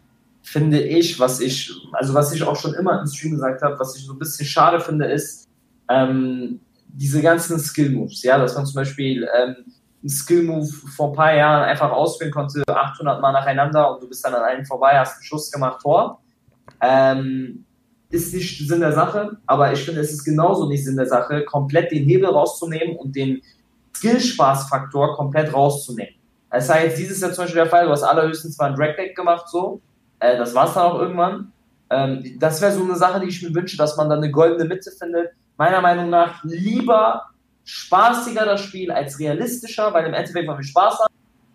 finde ich, was ich, also was ich auch schon immer im Stream gesagt habe, was ich so ein bisschen schade finde, ist ähm, diese ganzen Skill-Moves. Ja, dass man zum Beispiel ähm, einen Skill-Move vor ein paar Jahren einfach ausführen konnte, 800 Mal nacheinander und du bist dann an einem vorbei, hast einen Schuss gemacht, Tor. Ähm, ist nicht Sinn der Sache, aber ich finde, es ist genauso nicht Sinn der Sache, komplett den Hebel rauszunehmen und den Skill-Spaß-Faktor komplett rauszunehmen. Das war jetzt dieses Jahr zum Beispiel der Fall, du hast allerhöchstens mal ein Drag-Deck gemacht, so. Äh, das war es dann auch irgendwann. Ähm, das wäre so eine Sache, die ich mir wünsche, dass man dann eine goldene Mitte findet. Meiner Meinung nach lieber spaßiger das Spiel als realistischer, weil im Endeffekt wollen wir Spaß haben.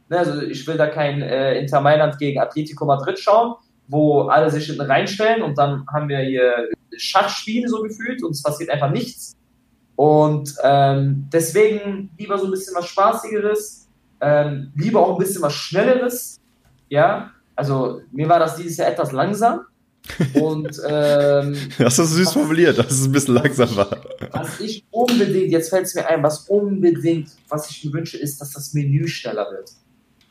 Ne, also ich will da kein äh, Inter Mailand gegen Atletico Madrid schauen, wo alle sich hinten reinstellen und dann haben wir hier Schachspiele so gefühlt und es passiert einfach nichts. Und ähm, deswegen lieber so ein bisschen was Spaßigeres, ähm, lieber auch ein bisschen was Schnelleres. Ja, also mir war das dieses Jahr etwas langsam. Und ähm,
das du süß formuliert, dass es ein bisschen langsam war.
Was ich unbedingt, jetzt fällt es mir ein, was unbedingt, was ich mir wünsche, ist, dass das Menü schneller wird.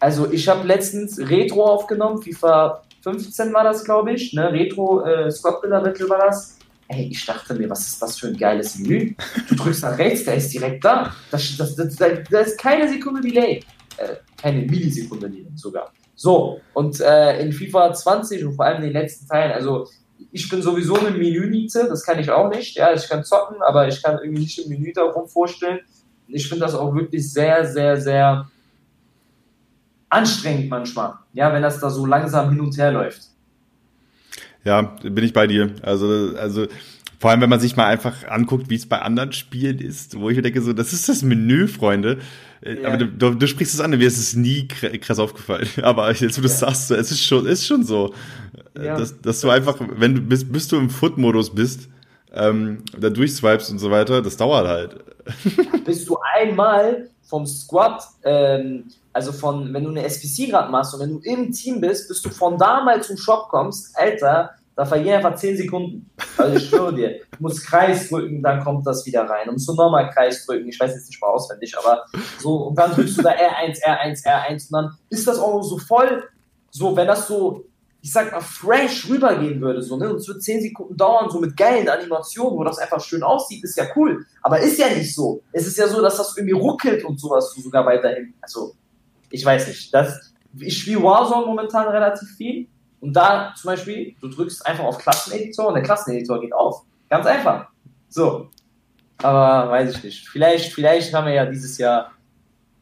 Also ich habe letztens Retro aufgenommen, FIFA 15 war das, glaube ich, ne? Retro äh, Squad Builder Battle war das. Ey, ich dachte mir, was ist das für ein geiles Menü? Du drückst nach rechts, der ist direkt da. Das, das, das, da ist keine Sekunde Delay. Äh, keine Millisekunde Delay sogar. So, und äh, in FIFA 20 und vor allem in den letzten Teilen, also ich bin sowieso eine Menü-Niete, das kann ich auch nicht. Ja, ich kann zocken, aber ich kann irgendwie nicht im Menü darum vorstellen. Ich finde das auch wirklich sehr, sehr, sehr anstrengend manchmal, ja, wenn das da so langsam hin und her läuft.
Ja, bin ich bei dir. Also, also vor allem, wenn man sich mal einfach anguckt, wie es bei anderen Spielen ist, wo ich mir denke, so, das ist das Menü, Freunde. Äh, ja. Aber du, du, sprichst es an, mir ist es nie krass aufgefallen. Aber jetzt, wo du ja. sagst, es ist schon, ist schon so, äh, ja. dass, dass du einfach, wenn du bist, bis du im Foot-Modus bist, ähm, da durchswipest und so weiter, das dauert halt.
Bis du einmal vom Squad, ähm, also von, wenn du eine SPC gerade machst und wenn du im Team bist, bis du von da mal zum Shop kommst, Alter, da vergehen einfach 10 Sekunden. Also ich schwöre dir, du musst Kreis drücken, dann kommt das wieder rein. Und musst du nochmal Kreis drücken, ich weiß jetzt nicht mal auswendig, aber so, und dann drückst du da R1, R1, R1 und dann ist das auch so voll, so, wenn das so, ich sag mal, fresh rübergehen würde, so, ne, und es wird 10 Sekunden dauern, so mit geilen Animationen, wo das einfach schön aussieht, ist ja cool. Aber ist ja nicht so. Es ist ja so, dass das irgendwie ruckelt und sowas sogar weiterhin. Also, ich weiß nicht. Das, ich spiele Warzone momentan relativ viel und da zum Beispiel, du drückst einfach auf Klasseneditor und der Klasseneditor geht auf. Ganz einfach. So. Aber weiß ich nicht. Vielleicht, vielleicht haben wir ja dieses Jahr.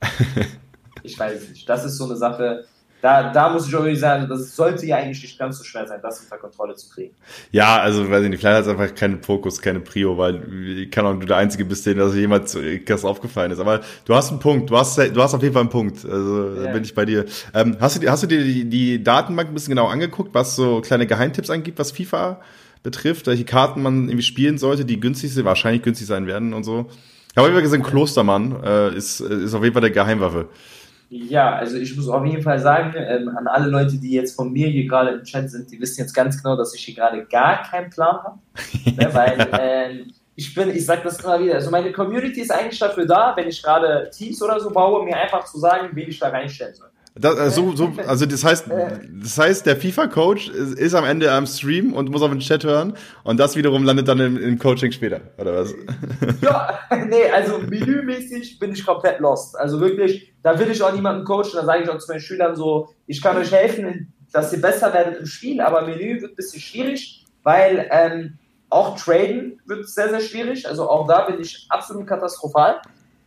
ich weiß es nicht. Das ist so eine Sache da, da muss ich auch wirklich sagen, das sollte ja eigentlich nicht ganz so schwer sein, das unter Kontrolle zu kriegen.
Ja, also weiß ich nicht, vielleicht hat es einfach keinen Fokus, keine Prio, weil kann auch du der Einzige bist, dem das jemand krass aufgefallen ist. Aber du hast einen Punkt, du hast, du hast auf jeden Fall einen Punkt. Also ja. bin ich bei dir. Ähm, hast du, hast du dir die, die Datenbank ein bisschen genau angeguckt, was so kleine Geheimtipps angibt, was FIFA betrifft, welche Karten man irgendwie spielen sollte, die günstig sind, wahrscheinlich günstig sein werden und so. Ich habe immer gesagt, Klostermann äh, ist, ist auf jeden Fall der Geheimwaffe.
Ja, also ich muss auf jeden Fall sagen, ähm, an alle Leute, die jetzt von mir hier gerade im Chat sind, die wissen jetzt ganz genau, dass ich hier gerade gar keinen Plan habe. ne, weil ähm, ich bin, ich sag das immer wieder, also meine Community ist eigentlich dafür da, wenn ich gerade Teams oder so baue, mir einfach zu sagen, wen ich da reinstellen soll.
Das, äh, so, so, also das heißt, das heißt, der FIFA-Coach ist, ist, am Ende am Stream und muss auf den Chat hören und das wiederum landet dann im, im Coaching später, oder was?
Ja, nee, also menümäßig bin ich komplett lost. Also wirklich, da will ich auch niemanden coachen, da sage ich auch zu meinen Schülern so, ich kann euch helfen, dass ihr besser werdet im Spiel, aber Menü wird ein bisschen schwierig, weil ähm, auch Traden wird sehr, sehr schwierig. Also auch da bin ich absolut katastrophal.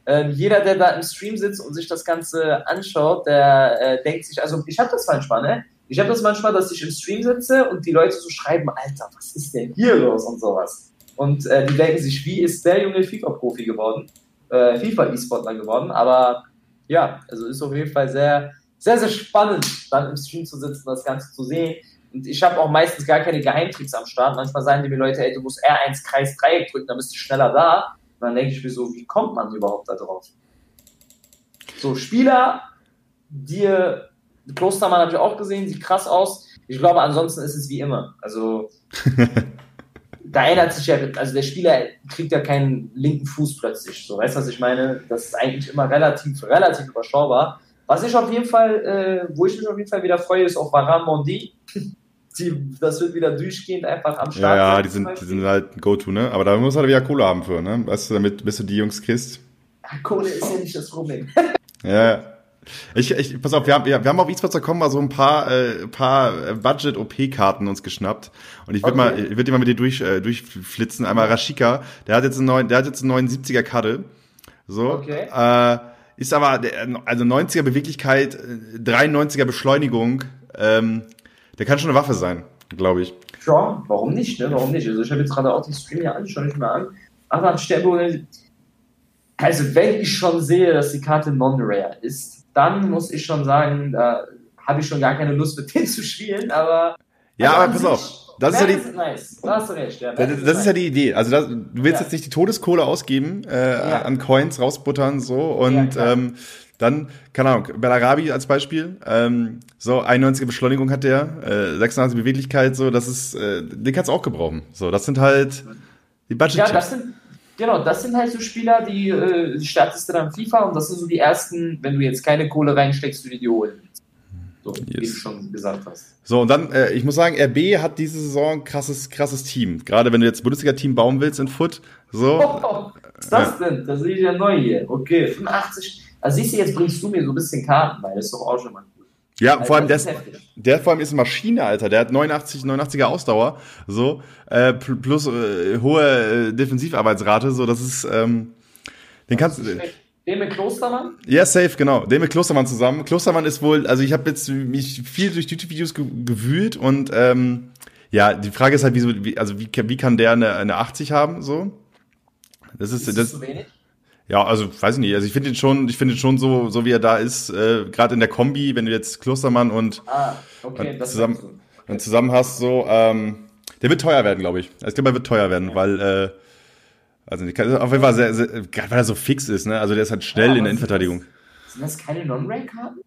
Ähm, jeder, der da im Stream sitzt und sich das Ganze anschaut, der äh, denkt sich, also ich habe das manchmal, ne? Ich habe das manchmal, dass ich im Stream sitze und die Leute so schreiben, Alter, was ist denn hier los und sowas. Und äh, die denken sich, wie ist der junge FIFA-Profi geworden? Äh, FIFA-E-Sportler geworden. Aber ja, also ist auf jeden Fall sehr, sehr, sehr spannend, dann im Stream zu sitzen, das Ganze zu sehen. Und ich habe auch meistens gar keine Geheimtricks am Start. Manchmal sagen die mir Leute, ey, du musst R1 Kreis Dreieck drücken, dann bist du schneller da. Und dann denke ich mir so, wie kommt man überhaupt da drauf? So, Spieler, die Klostermann habe ich auch gesehen, sieht krass aus. Ich glaube, ansonsten ist es wie immer. Also, da ändert sich ja, also der Spieler kriegt ja keinen linken Fuß plötzlich. So, weißt du, was ich meine? Das ist eigentlich immer relativ, relativ überschaubar. Was ich auf jeden Fall, äh, wo ich mich auf jeden Fall wieder freue, ist auch Varan Mondi. Die, das wird wieder durchgehend einfach am Start.
Ja, ja die sind, die sind halt ein Go-To, ne? Aber da muss halt wieder Kohle haben für, ne? Weißt du, damit bis du die Jungs kriegst.
Kohle ist ja nicht das Problem.
ja. Ich, ich, pass auf, wir haben, wir haben auf eSports.com mal so ein paar, äh, paar Budget-OP-Karten uns geschnappt. Und ich würde okay. mal, ich würde die mal mit dir durch, äh, durchflitzen. Einmal Rashika, der hat jetzt einen neuen, der hat jetzt einen neuen 70er Karte. So. Okay. Äh, ist aber, also 90er Beweglichkeit, 93er Beschleunigung, ähm, der kann schon eine Waffe sein, glaube ich.
Ja, warum nicht, ne? Warum nicht? Also ich habe jetzt gerade auch den Stream hier an, schau ich mal an. Aber Sterbe, also wenn ich schon sehe, dass die Karte non-rare ist, dann muss ich schon sagen, da habe ich schon gar keine Lust mit denen zu spielen, aber.
Ja, also aber pass auf. Das ist ja die,
nice. Da hast du recht, ja.
Das, das ist, ja die Idee. Also das, du willst ja. jetzt nicht die Todeskohle ausgeben, äh, ja. an Coins rausbuttern so und ähm, dann, keine Ahnung, Bellarabi als Beispiel, ähm, so 91 Beschleunigung hat der, äh, 96 Beweglichkeit, so, das ist, äh, den kannst du auch gebrauchen. So, das sind halt die budget Ja,
das sind, genau, das sind halt so Spieler, die, äh, die startest du dann FIFA und das sind so die ersten, wenn du jetzt keine Kohle reinsteckst, du die holen. So, yes. wie du schon gesagt hast.
So, und dann, äh, ich muss sagen, RB hat diese Saison ein krasses, krasses Team. Gerade wenn du jetzt Bundesliga-Team bauen willst in Foot. So.
Oh, was ist das ja. denn? Das ich ja neu hier. Okay, 85. Also siehst du, jetzt bringst du mir so ein bisschen Karten, weil das ist doch auch schon mal
cool. Ja, also, vor allem der, der vor allem ist Maschine, Alter. Der hat 89, 89er Ausdauer, so äh, plus äh, hohe äh, Defensivarbeitsrate, so das ist, ähm, den kannst du.
Den mit Klostermann?
Ja, safe, genau. Den mit Klostermann zusammen. Klostermann ist wohl, also ich habe jetzt mich viel durch YouTube-Videos ge gewühlt und ähm, ja, die Frage ist halt, wie, wie also wie, wie kann der eine, eine 80 haben, so? Das ist, ist das. Zu wenig? Ja, also weiß ich nicht. Also ich finde ihn schon, ich finde ihn schon so, so wie er da ist, äh, gerade in der Kombi, wenn du jetzt Klostermann und
ah, okay,
zusammen, dann zusammen hast, so, ähm, der wird teuer werden, glaube ich. Also ich glaube, er wird teuer werden, weil äh, also auf jeden Fall sehr, sehr, gerade weil er so fix ist, ne? Also der ist halt schnell ja, in der Innenverteidigung.
Sind das keine Non-Rank-Karten?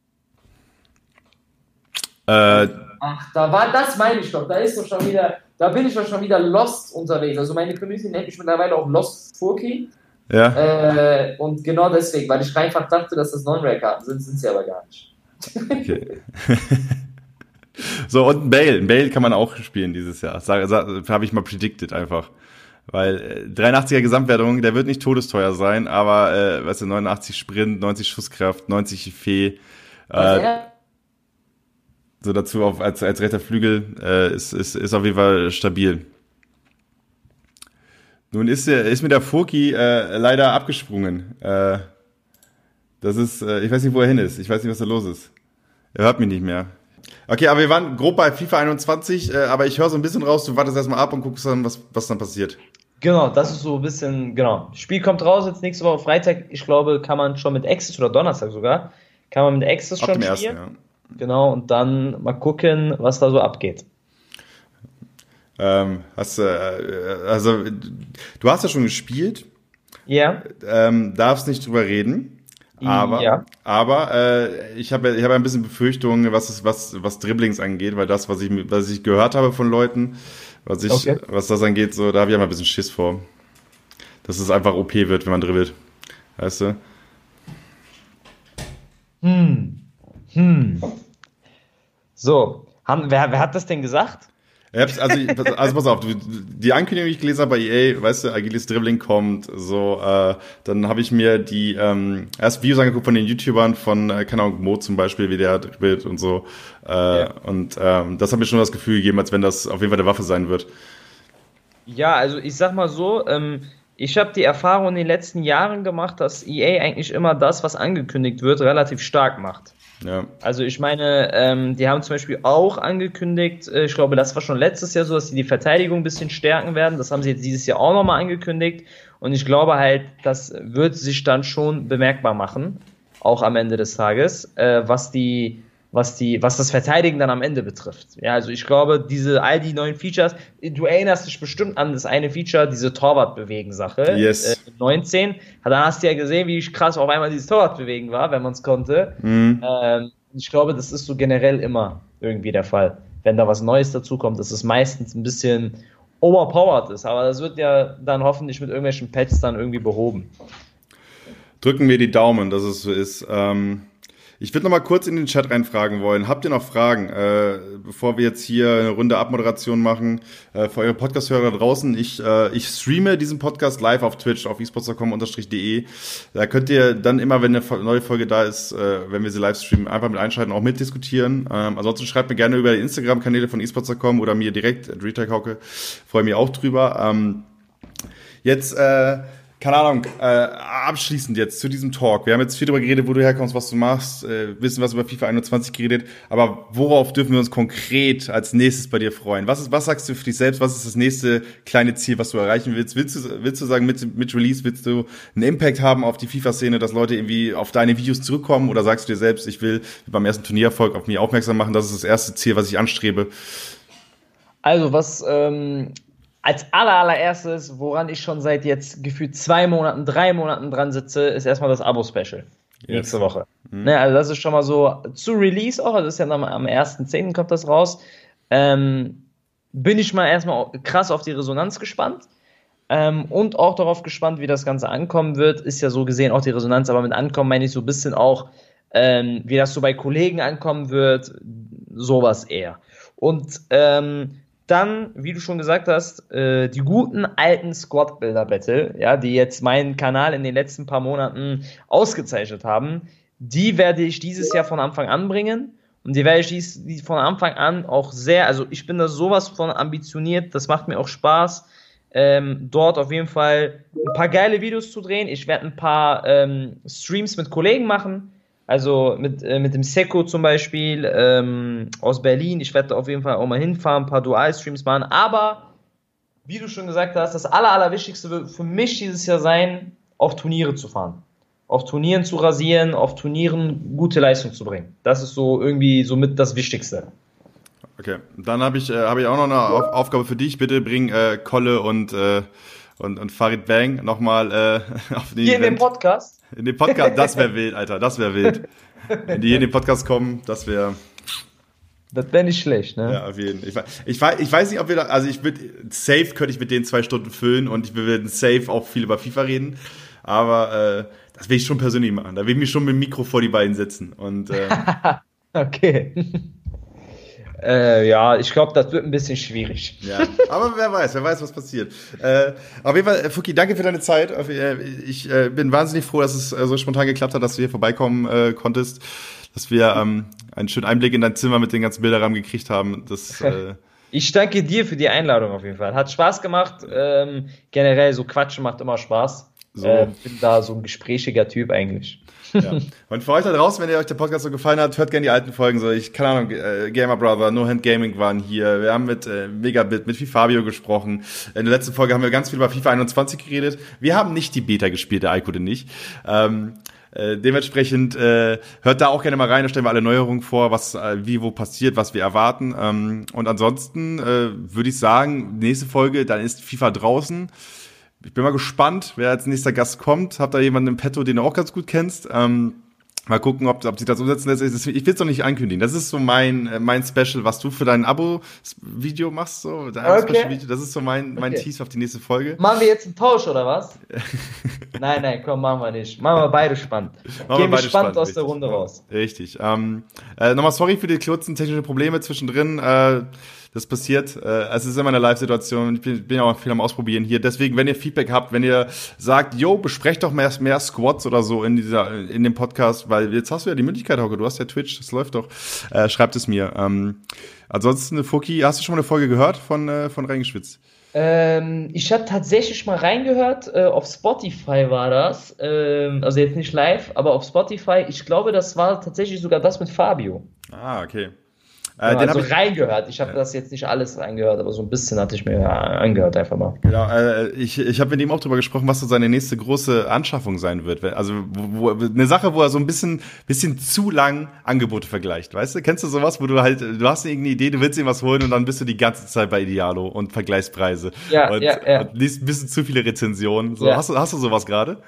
Äh,
Ach, da war das meine ich doch. Da ist doch schon wieder, da bin ich doch schon wieder Lost unterwegs. Also meine Community nennt mich mittlerweile auch Lost Furky.
Ja.
Äh, und genau deswegen, weil ich einfach dachte, dass das Non-Rank-Karten sind, sind sie aber gar nicht. Okay.
so, und ein Bale. Ein Bale kann man auch spielen dieses Jahr. Habe ich mal predicted einfach. Weil äh, 83er Gesamtwertung, der wird nicht todesteuer sein, aber äh, weißt du, 89 Sprint, 90 Schusskraft, 90 Fee. Äh, so dazu auf, als, als rechter Flügel äh, ist, ist, ist auf jeden Fall stabil. Nun ist, der, ist mir der Furki äh, leider abgesprungen. Äh, das ist, äh, ich weiß nicht, wo er hin ist. Ich weiß nicht, was da los ist. Er hört mich nicht mehr. Okay, aber wir waren grob bei FIFA 21, äh, aber ich höre so ein bisschen raus, du wartest erstmal ab und guckst dann, was, was dann passiert.
Genau, das ist so ein bisschen, genau. Spiel kommt raus jetzt nächste Woche Freitag. Ich glaube, kann man schon mit Access oder Donnerstag sogar, kann man mit Access schon spielen. Ersten, ja. Genau, und dann mal gucken, was da so abgeht.
Ähm, hast du, äh, also, du hast ja schon gespielt.
Ja.
Ähm, darfst nicht drüber reden. Aber, ja. aber äh, ich habe ich hab ein bisschen Befürchtungen, was, ist, was, was Dribblings angeht, weil das, was ich, was ich gehört habe von Leuten, was ich, okay. was das angeht, so, da habe ich immer ein bisschen Schiss vor. dass es einfach OP wird, wenn man dribbelt. Weißt du?
Hm. Hm. So, haben, wer, wer hat das denn gesagt?
Also, also pass auf, die Ankündigung, die ich gelesen habe bei EA, weißt du, agiles Dribbling kommt, so, äh, dann habe ich mir die ähm, erst Videos angeguckt von den YouTubern von, äh, keine Ahnung, Mo zum Beispiel, wie der dribbelt und so. Äh, ja. Und ähm, das hat mir schon das Gefühl gegeben, als wenn das auf jeden Fall eine Waffe sein wird.
Ja, also ich sag mal so, ähm, ich habe die Erfahrung in den letzten Jahren gemacht, dass EA eigentlich immer das, was angekündigt wird, relativ stark macht. Ja. Also ich meine, ähm, die haben zum Beispiel auch angekündigt, äh, ich glaube, das war schon letztes Jahr so, dass sie die Verteidigung ein bisschen stärken werden. Das haben sie jetzt dieses Jahr auch nochmal angekündigt. Und ich glaube halt, das wird sich dann schon bemerkbar machen, auch am Ende des Tages, äh, was die was die, was das Verteidigen dann am Ende betrifft. Ja, also ich glaube, diese, all die neuen Features, du erinnerst dich bestimmt an das eine Feature, diese Torwart-Bewegen-Sache.
Yes.
Äh, 19. Da hast du ja gesehen, wie krass auf einmal dieses Torwart-Bewegen war, wenn man es konnte. Mhm. Ähm, ich glaube, das ist so generell immer irgendwie der Fall. Wenn da was Neues dazukommt, dass es meistens ein bisschen overpowered ist. Aber das wird ja dann hoffentlich mit irgendwelchen Patches dann irgendwie behoben.
Drücken wir die Daumen, dass es so ist. Ähm ich würde noch mal kurz in den Chat reinfragen wollen. Habt ihr noch Fragen, äh, bevor wir jetzt hier eine Runde Abmoderation machen äh, für eure Podcast-Hörer draußen? Ich, äh, ich streame diesen Podcast live auf Twitch auf esports.com-de. Da könnt ihr dann immer, wenn eine neue Folge da ist, äh, wenn wir sie live streamen, einfach mit einschalten, auch mitdiskutieren. Ähm, ansonsten schreibt mir gerne über die Instagram-Kanäle von esports.com oder mir direkt, Retail Hauke. Freue mich auch drüber. Ähm, jetzt äh, keine Ahnung, äh, abschließend jetzt zu diesem Talk. Wir haben jetzt viel darüber geredet, wo du herkommst, was du machst, äh, wissen was über FIFA 21 geredet, aber worauf dürfen wir uns konkret als nächstes bei dir freuen? Was ist, was sagst du für dich selbst? Was ist das nächste kleine Ziel, was du erreichen willst? Willst du, willst du sagen, mit, mit Release willst du einen Impact haben auf die FIFA-Szene, dass Leute irgendwie auf deine Videos zurückkommen oder sagst du dir selbst, ich will beim ersten Turniererfolg auf mich aufmerksam machen, das ist das erste Ziel, was ich anstrebe?
Also, was ähm, als aller, allererstes, woran ich schon seit jetzt gefühlt zwei Monaten, drei Monaten dran sitze, ist erstmal das Abo-Special. Yes. Nächste Woche. Mhm. Ne, also das ist schon mal so zu Release auch, das ist ja am, am 1.10. kommt das raus. Ähm, bin ich mal erstmal krass auf die Resonanz gespannt. Ähm, und auch darauf gespannt, wie das Ganze ankommen wird. Ist ja so gesehen auch die Resonanz, aber mit Ankommen meine ich so ein bisschen auch, ähm, wie das so bei Kollegen ankommen wird, sowas eher. Und ähm, dann, wie du schon gesagt hast, äh, die guten alten Squad-Builder-Battle, ja, die jetzt meinen Kanal in den letzten paar Monaten ausgezeichnet haben, die werde ich dieses Jahr von Anfang an bringen. Und die werde ich dies, von Anfang an auch sehr, also ich bin da sowas von ambitioniert, das macht mir auch Spaß, ähm, dort auf jeden Fall ein paar geile Videos zu drehen. Ich werde ein paar ähm, Streams mit Kollegen machen. Also mit, äh, mit dem Seko zum Beispiel ähm, aus Berlin. Ich werde auf jeden Fall auch mal hinfahren, ein paar Dual-Streams machen. Aber wie du schon gesagt hast, das Aller, Allerwichtigste wird für mich dieses Jahr sein, auf Turniere zu fahren. Auf Turnieren zu rasieren, auf Turnieren gute Leistung zu bringen. Das ist so irgendwie somit das Wichtigste.
Okay, dann habe ich, äh, hab ich auch noch eine Auf Aufgabe für dich. Bitte bring äh, Kolle und, äh, und, und Farid Bang nochmal äh,
auf den Hier Event. in dem Podcast?
In dem Podcast, das wäre wild, Alter, das wäre wild. Wenn die hier in den Podcast kommen, das wäre.
Das wäre nicht schlecht, ne?
Ja, auf jeden Fall. Ich, ich, ich weiß nicht, ob wir da, also ich würde, safe könnte ich mit denen zwei Stunden füllen und ich würde safe auch viel über FIFA reden. Aber äh, das will ich schon persönlich machen. Da will ich mich schon mit dem Mikro vor die beiden setzen. Und, äh,
okay. Äh, ja, ich glaube, das wird ein bisschen schwierig.
Ja, aber wer weiß, wer weiß, was passiert. Äh, auf jeden Fall, äh, Fuki, danke für deine Zeit. Äh, ich äh, bin wahnsinnig froh, dass es äh, so spontan geklappt hat, dass du hier vorbeikommen konntest, dass wir ähm, einen schönen Einblick in dein Zimmer mit den ganzen Bilderrahmen gekriegt haben. Das,
ich danke dir für die Einladung auf jeden Fall. Hat Spaß gemacht. Ähm, generell so Quatschen macht immer Spaß. So. Bin da so ein gesprächiger Typ eigentlich.
Ja. Und für euch da draußen, wenn ihr euch der Podcast so gefallen hat, hört gerne die alten Folgen. So, ich keine Ahnung, äh, Gamer Brother, No Hand Gaming waren hier. Wir haben mit äh, Megabit, mit Fabio gesprochen. In der letzten Folge haben wir ganz viel über FIFA 21 geredet. Wir haben nicht die Beta gespielt, der Aiko denn nicht. Ähm, äh, dementsprechend äh, hört da auch gerne mal rein, da stellen wir alle Neuerungen vor, was äh, wie wo passiert, was wir erwarten. Ähm, und ansonsten äh, würde ich sagen, nächste Folge, dann ist FIFA draußen. Ich bin mal gespannt, wer als nächster Gast kommt. Habt da jemanden im Petto, den du auch ganz gut kennst? Ähm, Mal gucken, ob, ob sie das umsetzen lässt. Ich will es noch nicht ankündigen. Das ist so mein, äh, mein Special, was du für dein Abo-Video machst. So, dein okay. Das ist so mein, mein okay. Tease auf die nächste Folge.
Machen wir jetzt einen Tausch oder was? nein, nein, komm, machen wir nicht. Machen wir beide spannend. Machen Gehen wir spannend, spannend aus richtig. der Runde raus.
Richtig. Ähm, äh, Nochmal sorry für die kurzen technischen Probleme zwischendrin. Äh, das passiert. Äh, es ist immer eine Live-Situation. Ich bin, bin auch viel am Ausprobieren hier. Deswegen, wenn ihr Feedback habt, wenn ihr sagt, yo, besprecht doch mehr, mehr Squats oder so in dieser, in dem Podcast, weil jetzt hast du ja die Möglichkeit, Hauke. Du hast ja Twitch, das läuft doch. Äh, schreibt es mir. Ähm, ansonsten, Fuki, hast du schon mal eine Folge gehört von, äh, von Reingeschwitzt?
Ähm, ich habe tatsächlich mal reingehört, äh, auf Spotify war das, ähm, also jetzt nicht live, aber auf Spotify. Ich glaube, das war tatsächlich sogar das mit Fabio.
Ah, okay.
Genau, also ich, reingehört. Ich habe das jetzt nicht alles reingehört, aber so ein bisschen hatte ich mir angehört einfach mal.
Genau, äh, ich, ich habe mit ihm auch drüber gesprochen, was so seine nächste große Anschaffung sein wird. Also wo, wo, eine Sache, wo er so ein bisschen, bisschen zu lang Angebote vergleicht. Weißt du, kennst du sowas, wo du halt, du hast irgendeine Idee, du willst ihm was holen und dann bist du die ganze Zeit bei Idealo und Vergleichspreise.
Ja,
und,
ja, ja.
und liest ein bisschen zu viele Rezensionen. So, ja. hast, du, hast du sowas gerade?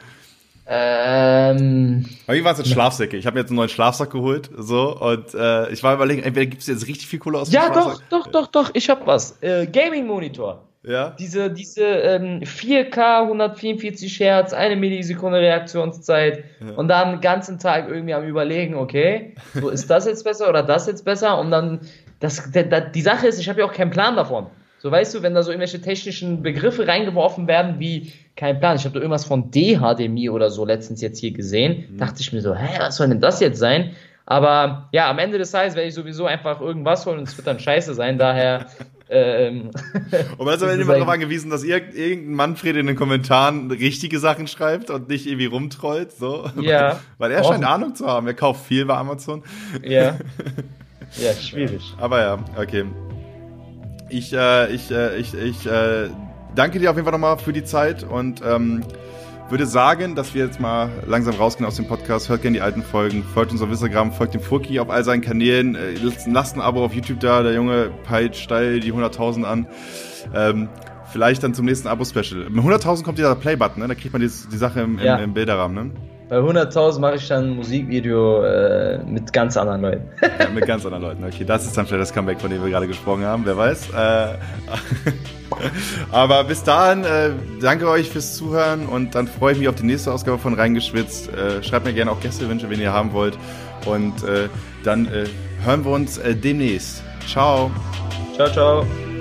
Ähm,
Bei mir war es jetzt Schlafsäcke. Ich habe jetzt einen neuen Schlafsack geholt, so und äh, ich war überlegen, entweder gibt es jetzt richtig viel Kohle aus
dem Ja, doch, doch, doch, doch. Ich habe was. Äh, Gaming Monitor.
Ja.
Diese, diese ähm, 4K, 144 Hertz, eine Millisekunde Reaktionszeit ja. und dann den ganzen Tag irgendwie am überlegen, okay, so ist das jetzt besser oder das jetzt besser und dann das, die Sache ist, ich habe ja auch keinen Plan davon. So weißt du, wenn da so irgendwelche technischen Begriffe reingeworfen werden, wie, kein Plan, ich habe da irgendwas von DHDMI oder so letztens jetzt hier gesehen, mhm. dachte ich mir so, hä, was soll denn das jetzt sein? Aber ja, am Ende des Tages werde ich sowieso einfach irgendwas holen und es wird dann scheiße sein, daher. Ähm,
und man ist aber immer darauf angewiesen, dass irgendein Manfred in den Kommentaren richtige Sachen schreibt und nicht irgendwie rumtrollt. So.
Ja.
Weil er scheint Ahnung zu haben. Er kauft viel bei Amazon.
Ja. Ja, schwierig.
Aber ja, okay. Ich, äh, ich, äh, ich, ich äh, danke dir auf jeden Fall nochmal für die Zeit und ähm, würde sagen, dass wir jetzt mal langsam rausgehen aus dem Podcast. Hört gerne die alten Folgen, folgt uns auf Instagram, folgt dem Furki auf all seinen Kanälen, äh, lasst ein Abo auf YouTube da, der Junge peilt steil die 100.000 an. Ähm, vielleicht dann zum nächsten Abo-Special. Mit 100.000 kommt dieser Play-Button, ne? da kriegt man die, die Sache im, im, ja. im Bilderrahmen. Ne?
Bei 100.000 mache ich dann ein Musikvideo äh, mit ganz anderen Leuten.
ja, mit ganz anderen Leuten, okay. Das ist dann vielleicht das Comeback, von dem wir gerade gesprochen haben, wer weiß. Äh, aber bis dahin, äh, danke euch fürs Zuhören und dann freue ich mich auf die nächste Ausgabe von Reingeschwitzt. Äh, schreibt mir gerne auch Gästewünsche, wenn ihr haben wollt. Und äh, dann äh, hören wir uns demnächst. Ciao.
Ciao, ciao.